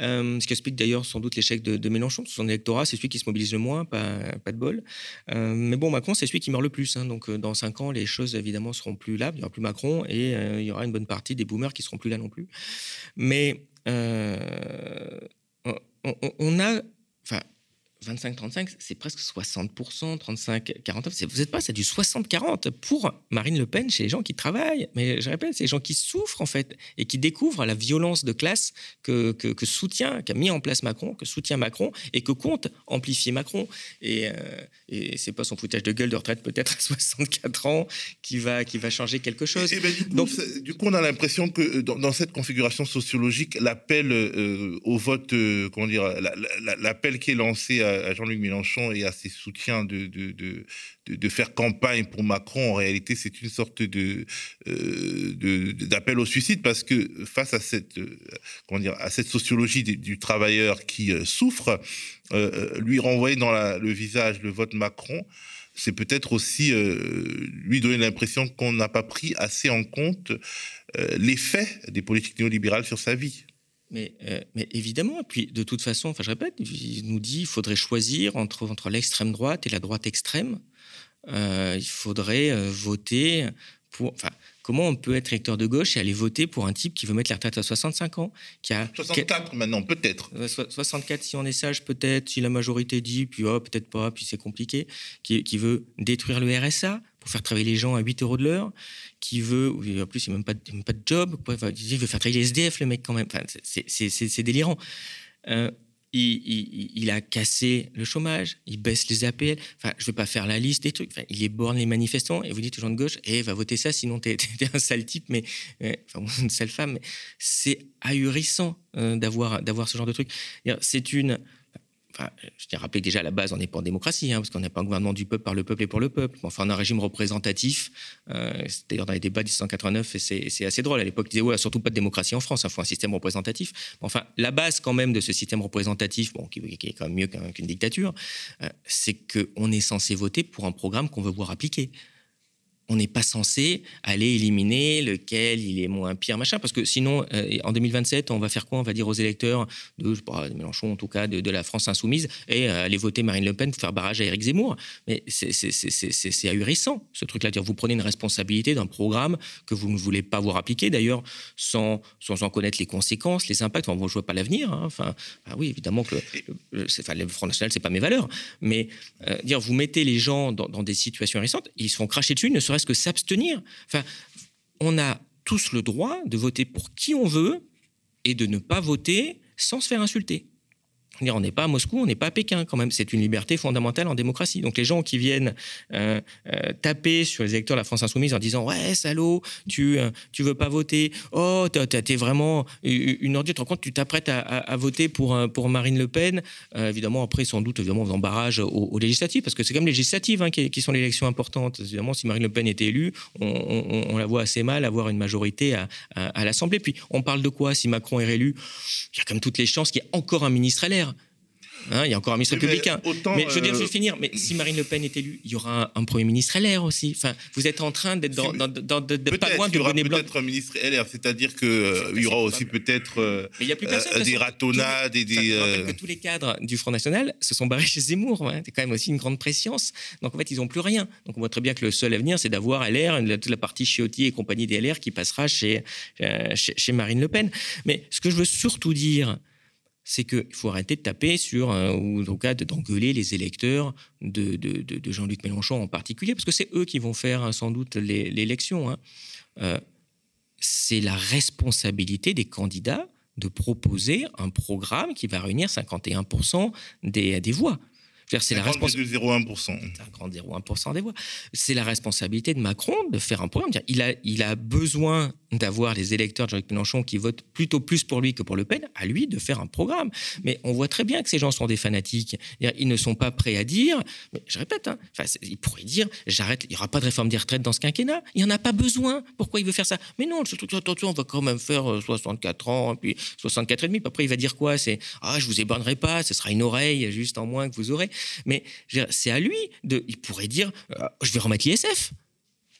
Euh, ce qui explique d'ailleurs sans doute l'échec de, Mélenchon. Son électorat, c'est celui qui se mobilise le moins, pas, de bol. Euh, mais bon, Macron, c'est celui qui meurt le plus. Hein. donc euh, dans cinq ans, les choses évidemment seront plus là. Il n'y aura plus Macron et il y aura une bonne partie des boomers qui seront plus là non plus. Mais on, a, enfin, 25-35, c'est presque 60%, 35-49. Vous n'êtes pas, c'est du 60-40 pour Marine Le Pen chez les gens qui travaillent. Mais je répète, c'est les gens qui souffrent en fait et qui découvrent la violence de classe que, que, soutient, qu'a mis en place Macron, que soutient Macron et que compte amplifier Macron. Et, euh, et c'est pas son foutage de gueule de retraite peut-être à 64 ans qui va, qui va changer quelque chose. Ben, du, coup, Donc, du coup, on a l'impression que euh, dans, cette configuration sociologique, l'appel euh, au vote, comment dire, l'appel qui est lancé à, Jean-Luc Mélenchon et à ses soutiens de, faire campagne pour Macron, en réalité, c'est une sorte euh, d'appel au suicide parce que face à cette, euh, comment dire, à cette sociologie du, travailleur qui euh, souffre, lui renvoyer dans le visage le vote Macron, c'est peut-être aussi lui donner l'impression qu'on n'a pas pris assez en compte l'effet des politiques néolibérales sur sa vie. Mais, euh, mais, évidemment, et puis de toute façon, enfin je répète, il nous dit qu'il faudrait choisir entre, entre l'extrême droite et la droite extrême. Euh, il faudrait euh, voter pour. Enfin, comment on peut être électeur de gauche et aller voter pour un type qui veut mettre la retraite à 65 ans qui a, 64 maintenant, peut-être. 64 si on est sage, peut-être, si la majorité dit, puis oh, peut-être pas, puis c'est compliqué, qui, qui veut détruire le RSA faire travailler les gens à 8 euros de l'heure, qui veut, en plus, il même, pas, même pas de job, il veut faire travailler les SDF, le mec, quand même. Enfin, c'est délirant. Euh, il, il, a cassé le chômage, il baisse les APL. Enfin, je ne vais pas faire la liste des trucs. Enfin, il borne les manifestants et vous dites aux gens de gauche, eh, va voter ça, sinon tu es, [laughs] un sale type, mais, [laughs] une sale femme. C'est ahurissant euh, d'avoir d'avoir ce genre de truc. C'est une je tiens à rappeler que déjà à la base, on n'est pas en démocratie, hein, parce qu'on n'est pas un gouvernement du peuple, par le peuple et pour le peuple. Enfin, on a un régime représentatif. Euh, D'ailleurs, dans les débats de 1789, et c'est assez drôle. À l'époque, ils disaient, ouais, surtout pas de démocratie en France, il faut un système représentatif. Enfin, la base quand même de ce système représentatif, bon, qui, est quand même mieux qu'une dictature, euh, c'est qu'on est censé voter pour un programme qu'on veut voir appliqué. On n'est pas censé aller éliminer lequel il est moins pire, machin, parce que sinon, euh, en 2027, on va faire quoi? On va dire aux électeurs de, je de Mélenchon, en tout cas, de, la France insoumise, et euh, aller voter Marine Le Pen pour faire barrage à Éric Zemmour. Mais c'est- ahurissant, ce truc-là. Vous prenez une responsabilité d'un programme que vous ne voulez pas voir appliquer, d'ailleurs, sans, sans en connaître les conséquences, les impacts. Bon, je vois pas l'avenir. hein. Enfin, ah oui, évidemment que le, le- le Front National, c'est pas mes valeurs. Mais euh, dire, vous mettez les gens dans, des situations récentes, ils se font cracher dessus, ne que s'abstenir. Enfin, on a tous le droit de voter pour qui on veut et de ne pas voter sans se faire insulter. On n'est pas à Moscou, on n'est pas à Pékin quand même. C'est une liberté fondamentale en démocratie. Donc les gens qui viennent euh, euh, taper sur les électeurs de la France insoumise en disant ouais salaud, tu euh, tu veux pas voter, oh t'es vraiment une ordure. Tu tu t'apprêtes à, à- à voter pour euh, pour Marine Le Pen. Évidemment après sans doute évidemment en faisant barrage aux, législatives parce que c'est comme les législatives hein, qui, sont l'élection importante. Évidemment si Marine Le Pen était élue, on, la voit assez mal avoir une majorité à, à- à l'Assemblée. Puis on parle de quoi si Macron est réélu? Il y a comme toutes les chances qu'il y ait encore un ministre LR. Hein, il y a encore un ministre mais républicain. autant, mais je veux dire, je vais euh, finir. Mais si Marine Le Pen est élue, il y aura un, un Premier ministre LR aussi. Enfin, vous êtes en train d'être dans, dans- dans- de- de pas Peut-être loin de aura bonnet blanc. peut-être un ministre LR, c'est-à-dire qu'il y aura aussi peut-être euh, Mais il y a plus euh, personne, de toute des ratonnades et des. euh, que tous les cadres du Front National se sont barrés chez Zemmour. C'est quand même aussi une grande préscience. Donc en fait, ils n'ont plus rien. Donc on voit très bien que le seul avenir, c'est d'avoir LR, toute la partie Ciotti et compagnie des LR qui passera chez, euh, chez, chez Marine Le Pen. Mais ce que je veux surtout dire, c'est qu'il faut arrêter de taper sur, euh, ou en tout cas de- d'engueuler les électeurs de, de- de- Jean-Luc Mélenchon en particulier, parce que c'est eux qui vont faire hein, sans doute l'élection. hein. Euh, c'est la responsabilité des candidats de proposer un programme qui va réunir 51% des, des voix. C'est la responsabilité. 0,01%. 0,1% des voix. C'est la responsabilité de Macron de faire un programme. Il a, il a besoin d'avoir les électeurs de Jean-Luc Mélenchon qui votent plutôt plus pour lui que pour Le Pen, à lui de faire un programme. Mais on voit très bien que ces gens sont des fanatiques. Ils ne sont pas prêts à dire, mais je répète, hein, enfin, ils pourraient dire, j'arrête, il n'y aura pas de réforme des retraites dans ce quinquennat. Il n'y en a pas besoin. Pourquoi il veut faire ça? Mais non, attention, on va quand même faire euh, 64 ans, puis 64 et demi. Après, il va dire quoi? C'est, ah, je vous ébannerai pas, ce sera une oreille juste en moins que vous aurez. Mais c'est à lui de. Il pourrait dire euh, je vais remettre l'ISF.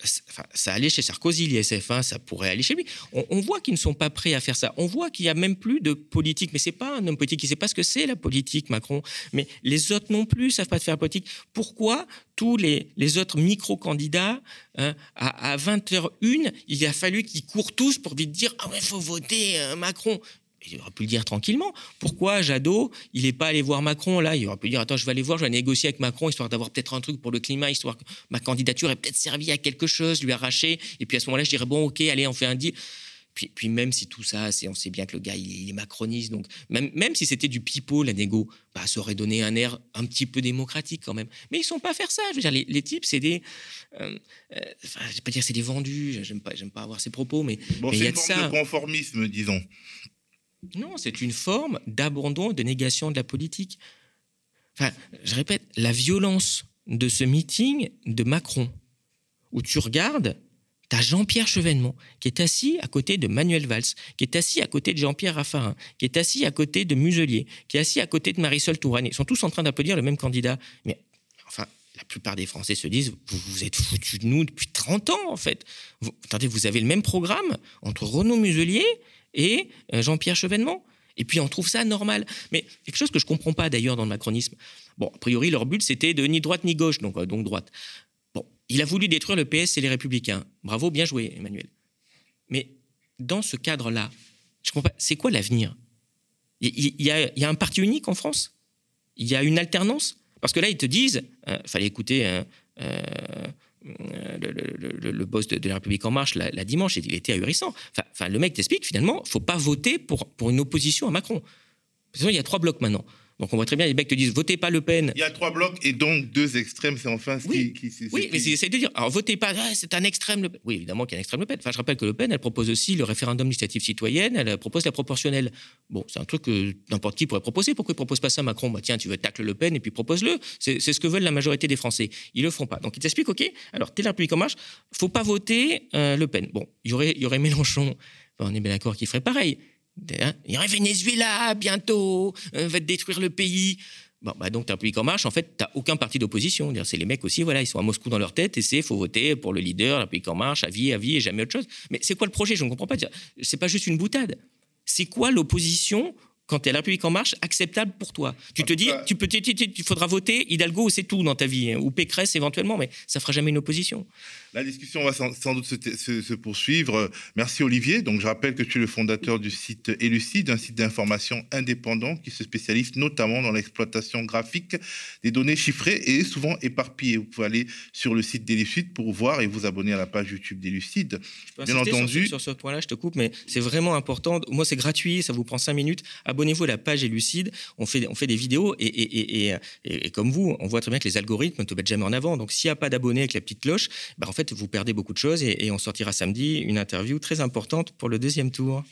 C'est- Enfin, ça allait chez Sarkozy, l'ISF, hein, ça pourrait aller chez lui. On, voit qu'ils ne sont pas prêts à faire ça. On voit qu'il n'y a même plus de politique. Mais c'est pas un homme politique, il ne sait pas ce que c'est la politique, Macron. Mais les autres non plus ne savent pas faire la politique. Pourquoi tous les, autres micro-candidats, hein, à, à 20h01, il a fallu qu'ils courent tous pour vite dire Ah ouais, il faut voter euh, Macron il aurait pu le dire tranquillement. Pourquoi Jadot, il n'est pas allé voir Macron là? Il aurait pu dire Attends, je vais aller voir, je vais négocier avec Macron, histoire d'avoir peut-être un truc pour le climat, histoire que ma candidature ait peut-être servi à quelque chose, lui arracher. Et puis à ce moment-là, je dirais Bon, ok, allez, on fait un deal. Puis, puis même si tout ça, on sait bien que le gars, il est, il est macroniste, donc même, même si c'était du pipeau, la négo, bah, ça aurait donné un air un petit peu démocratique quand même. Mais ils sont pas à faire ça. Je veux dire, les, les types, c'est des. euh, euh, enfin, je vais pas dire c'est des vendus, j'aime pas, pas avoir ces propos, mais Bon, c'est une forme ça. de conformisme, disons. Non, c'est une forme d'abandon, de négation de la politique. Enfin, je répète, la violence de ce meeting de Macron, où tu regardes, tu as Jean-Pierre Chevènement, qui est assis à côté de Manuel Valls, qui est assis à côté de Jean-Pierre Raffarin, qui est assis à côté de Muselier, qui est assis à côté de Marisol Touraine. Ils sont tous en train d'applaudir le même candidat. La plupart des Français se disent vous vous êtes foutus de nous depuis 30 ans, en fait. Vous, attendez, vous avez le même programme entre Renaud Muselier et euh, Jean-Pierre Chevènement. Et puis on trouve ça normal. Mais quelque chose que je comprends pas d'ailleurs dans le macronisme. Bon, a priori, leur but c'était de ni droite ni gauche, donc, euh, donc droite. Bon, il a voulu détruire le PS et les Républicains. Bravo, bien joué, Emmanuel. Mais dans ce cadre-là, je comprends pas. C'est quoi l'avenir? Y il y a un parti unique en France? Il y a une alternance? Parce que là, ils te disent, il fallait écouter euh, euh, le, boss de, la République En Marche la, dimanche, il était ahurissant. Enfin, le mec t'explique finalement, faut pas voter pour, pour une opposition à Macron. Parce qu'il y a trois blocs maintenant. Donc on voit très bien, les mecs te disent, votez pas Le Pen. Il y a trois blocs et donc deux extrêmes, c'est enfin ce qui. qui- c'est- Oui, c'est- mais ils essayent de dire, alors votez pas, ah, c'est un extrême Le Pen. Oui, évidemment qu'il y a un extrême Le Pen. Enfin, je rappelle que Le Pen, elle propose aussi le référendum d'initiative citoyenne, elle propose la proportionnelle. Bon, c'est un truc que n'importe qui pourrait proposer. Pourquoi il propose pas ça Macron? Bah, Tiens, tu veux tacler Le Pen et puis propose-le. C'est c'est ce que veulent la majorité des Français. Ils le font pas. Donc ils t'expliquent, OK, alors t'es la République en marche, faut pas voter euh, Le Pen. Bon, il y aurait, il y aurait Mélenchon, on est bien d'accord qu'il ferait pareil. Hein, il y aurait Venezuela bientôt, euh, va détruire le pays. Bon, bah donc, tu as un République en marche, en fait, tu n'as aucun parti d'opposition. C'est les mecs aussi, voilà, ils sont à Moscou dans leur tête et c'est faut voter pour le leader, la République en marche, à vie, à vie et jamais autre chose. Mais c'est quoi le projet? Je ne comprends pas. C'est pas juste une boutade. C'est quoi l'opposition quand tu es à la République en marche, acceptable pour toi? Tu te dis, tu peux, tu, faudra voter Hidalgo, c'est tout dans ta vie, hein, ou Pécresse éventuellement, mais ça fera jamais une opposition. La discussion va sans, doute se, poursuivre. Merci Olivier. Donc je rappelle que tu es le fondateur du site Elucide, un site d'information indépendant qui se spécialise notamment dans l'exploitation graphique des données chiffrées et souvent éparpillées. Vous pouvez aller sur le site d'Elucide pour voir et vous abonner à la page YouTube d'Elucide. Bien entendu. Sur, sur ce point-là, je te coupe, mais c'est vraiment important. Moi, c'est gratuit, ça vous prend cinq minutes. Abonnez-vous à la page Elucide. On fait, on fait des vidéos et, et, et, et, comme vous, on voit très bien que les algorithmes ne te mettent jamais en avant. Donc s'il n'y a pas d'abonnés avec la petite cloche, ben, en fait, vous perdez beaucoup de choses et, on sortira samedi une interview très importante pour le deuxième tour.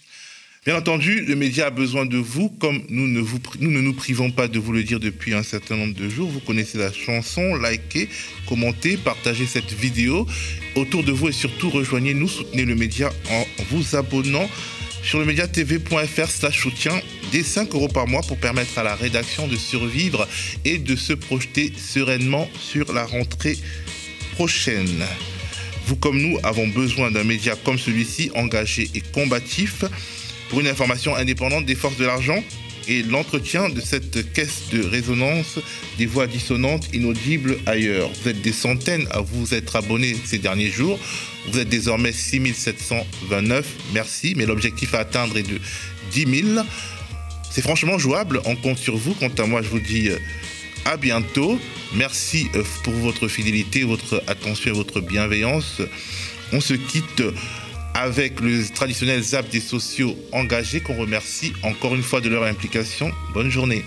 Bien entendu, le média a besoin de vous, comme nous ne, nous privons pas de vous le dire depuis un certain nombre de jours. Vous connaissez la chanson, likez, commentez, partagez cette vidéo autour de vous et surtout rejoignez-nous, soutenez le média en vous abonnant sur le médiatv.fr slash soutien des 5 euros par mois pour permettre à la rédaction de survivre et de se projeter sereinement sur la rentrée prochaine. Vous comme nous avons besoin d'un média comme celui-ci, engagé et combatif, pour une information indépendante des forces de l'argent et l'entretien de cette caisse de résonance des voix dissonantes inaudibles ailleurs. Vous êtes des centaines à vous être abonnés ces derniers jours. Vous êtes désormais 6729. Merci, mais l'objectif à atteindre est de 10 000. C'est franchement jouable. On compte sur vous. Quant à moi, je vous dis euh, à bientôt. Merci euh, pour votre fidélité, votre attention et votre bienveillance. On se quitte avec le traditionnel zap des sociaux engagés qu'on remercie encore une fois de leur implication. Bonne journée.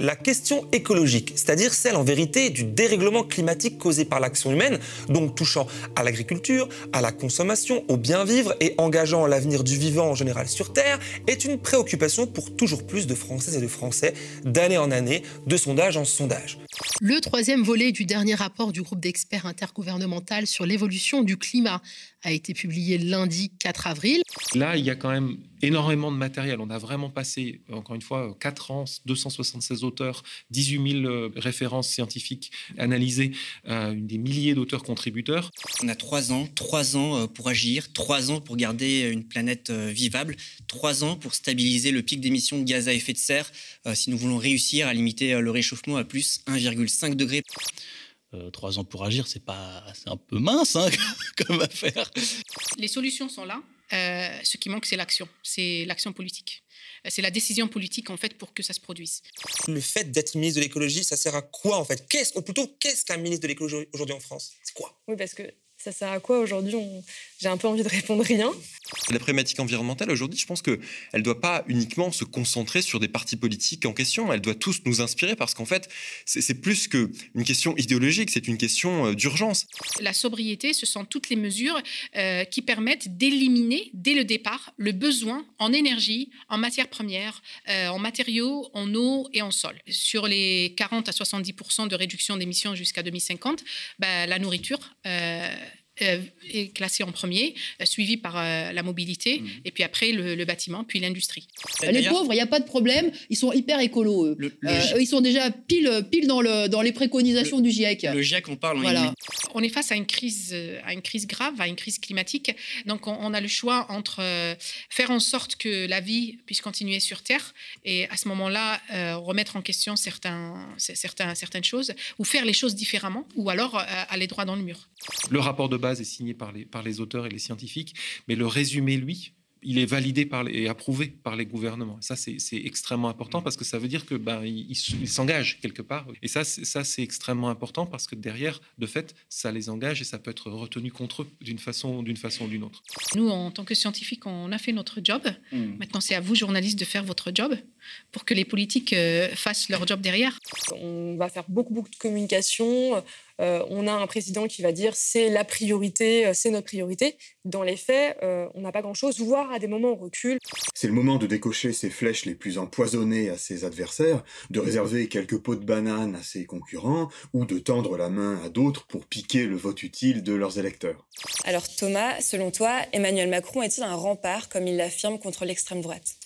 La question écologique, c'est-à-dire celle en vérité du dérèglement climatique causé par l'action humaine, donc touchant à l'agriculture, à la consommation, au bien vivre et engageant l'avenir du vivant en général sur Terre, est une préoccupation pour toujours plus de Françaises et de Français, d'année en année, de sondage en sondage. Le troisième volet du dernier rapport du groupe d'experts intergouvernemental sur l'évolution du climat a été publié lundi 4 avril. Là, il y a quand même énormément de matériel. On a vraiment passé, encore une fois, 4 ans, 276 auteurs, 18 000 euh, références scientifiques analysées, euh, des milliers d'auteurs contributeurs. On a 3 ans, 3 ans euh, pour agir, 3 ans pour garder une planète vivable, 3 ans pour stabiliser le pic d'émissions de gaz à effet de serre si nous voulons réussir à limiter le réchauffement à plus 1,5 degré. Euh, trois ans pour agir, c'est pas, c'est un peu mince hein, [laughs] comme affaire. Les solutions sont là. Euh, ce qui manque, c'est l'action, c'est l'action politique. Euh, c'est la décision politique en fait pour que ça se produise. Le fait d'être ministre de l'écologie, ça sert à quoi en fait? Qu'est-ce, ou plutôt qu'est-ce qu'un ministre de l'écologie aujourd'hui en France? C'est quoi? Oui, parce que ça sert à quoi aujourd'hui J'ai un peu envie de répondre rien. La problématique environnementale aujourd'hui, je pense qu'elle ne doit pas uniquement se concentrer sur des partis politiques en question, elle doit tous nous inspirer parce qu'en fait, c'est plus qu'une question idéologique, c'est une question euh, d'urgence. La sobriété, ce sont toutes les mesures euh, qui permettent d'éliminer dès le départ le besoin en énergie, en matières premières, euh, en matériaux, en eau et en sol. Sur les 40 à 70% de réduction d'émissions jusqu'à 2050, bah, la nourriture euh, est classé en premier, euh, suivi par euh, la mobilité, mmh. et puis après le, bâtiment, puis l'industrie. Les pauvres, il n'y a pas de problème, ils sont hyper écolos. Eux. ils sont déjà pile, pile dans, le, dans les préconisations du GIEC. Le GIEC, on parle. Voilà. On est face à une crise, à une crise grave, à une crise climatique. Donc on, a le choix entre faire en sorte que la vie puisse continuer sur Terre, et à ce moment-là remettre en question certains, certains, certaines choses, ou faire les choses différemment, ou alors aller droit dans le mur. Le rapport de base est signé par les, par les auteurs et les scientifiques, mais le résumé, lui, il est validé par et approuvé par les gouvernements. ça, c'est extrêmement important parce que ça veut dire que ben, ils s'engagent quelque part. Et ça, ça c'est extrêmement important parce que derrière, de fait, ça les engage et ça peut être retenu contre eux d'une façon, d'une façon ou d'une autre. Nous, en tant que scientifiques, on a fait notre job. Hmm. Maintenant, c'est à vous, journalistes, de faire votre job pour que les politiques euh, fassent leur job derrière. On va faire beaucoup, beaucoup de communication euh, on a un président qui va dire c'est la priorité, euh, c'est notre priorité. Dans les faits, euh, on n'a pas grand-chose, voire à des moments on recule. C'est le moment de décocher ses flèches les plus empoisonnées à ses adversaires, de réserver quelques pots de banane à ses concurrents, ou de tendre la main à d'autres pour piquer le vote utile de leurs électeurs. Alors Thomas, selon toi, Emmanuel Macron est-il un rempart, comme il l'affirme, contre l'extrême droite?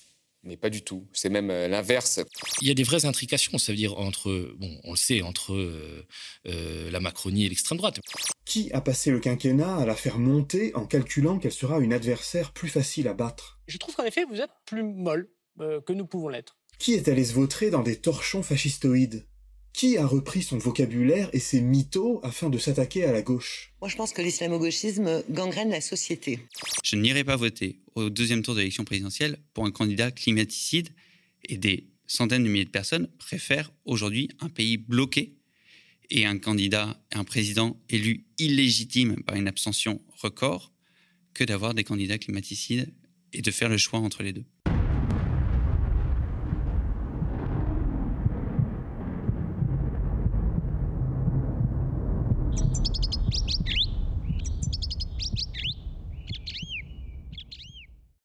Mais pas du tout. C'est même euh, l'inverse. Il y a des vraies intrications, ça veut dire entre, bon, on le sait, entre euh, euh, la Macronie et l'extrême droite. Qui a passé le quinquennat à la faire monter en calculant qu'elle sera une adversaire plus facile à battre? Je trouve qu'en effet, vous êtes plus molle que nous pouvons l'être. Qui est allé se vautrer dans des torchons fascistoïdes? Qui a repris son vocabulaire et ses mythos afin de s'attaquer à la gauche? Moi, je pense que l'islamo-gauchisme gangrène la société. Je n'irai pas voter au deuxième tour de l'élection présidentielle pour un candidat climaticide et des centaines de milliers de personnes préfèrent aujourd'hui un pays bloqué et un candidat, un président élu illégitime par une abstention record que d'avoir des candidats climaticides et de faire le choix entre les deux.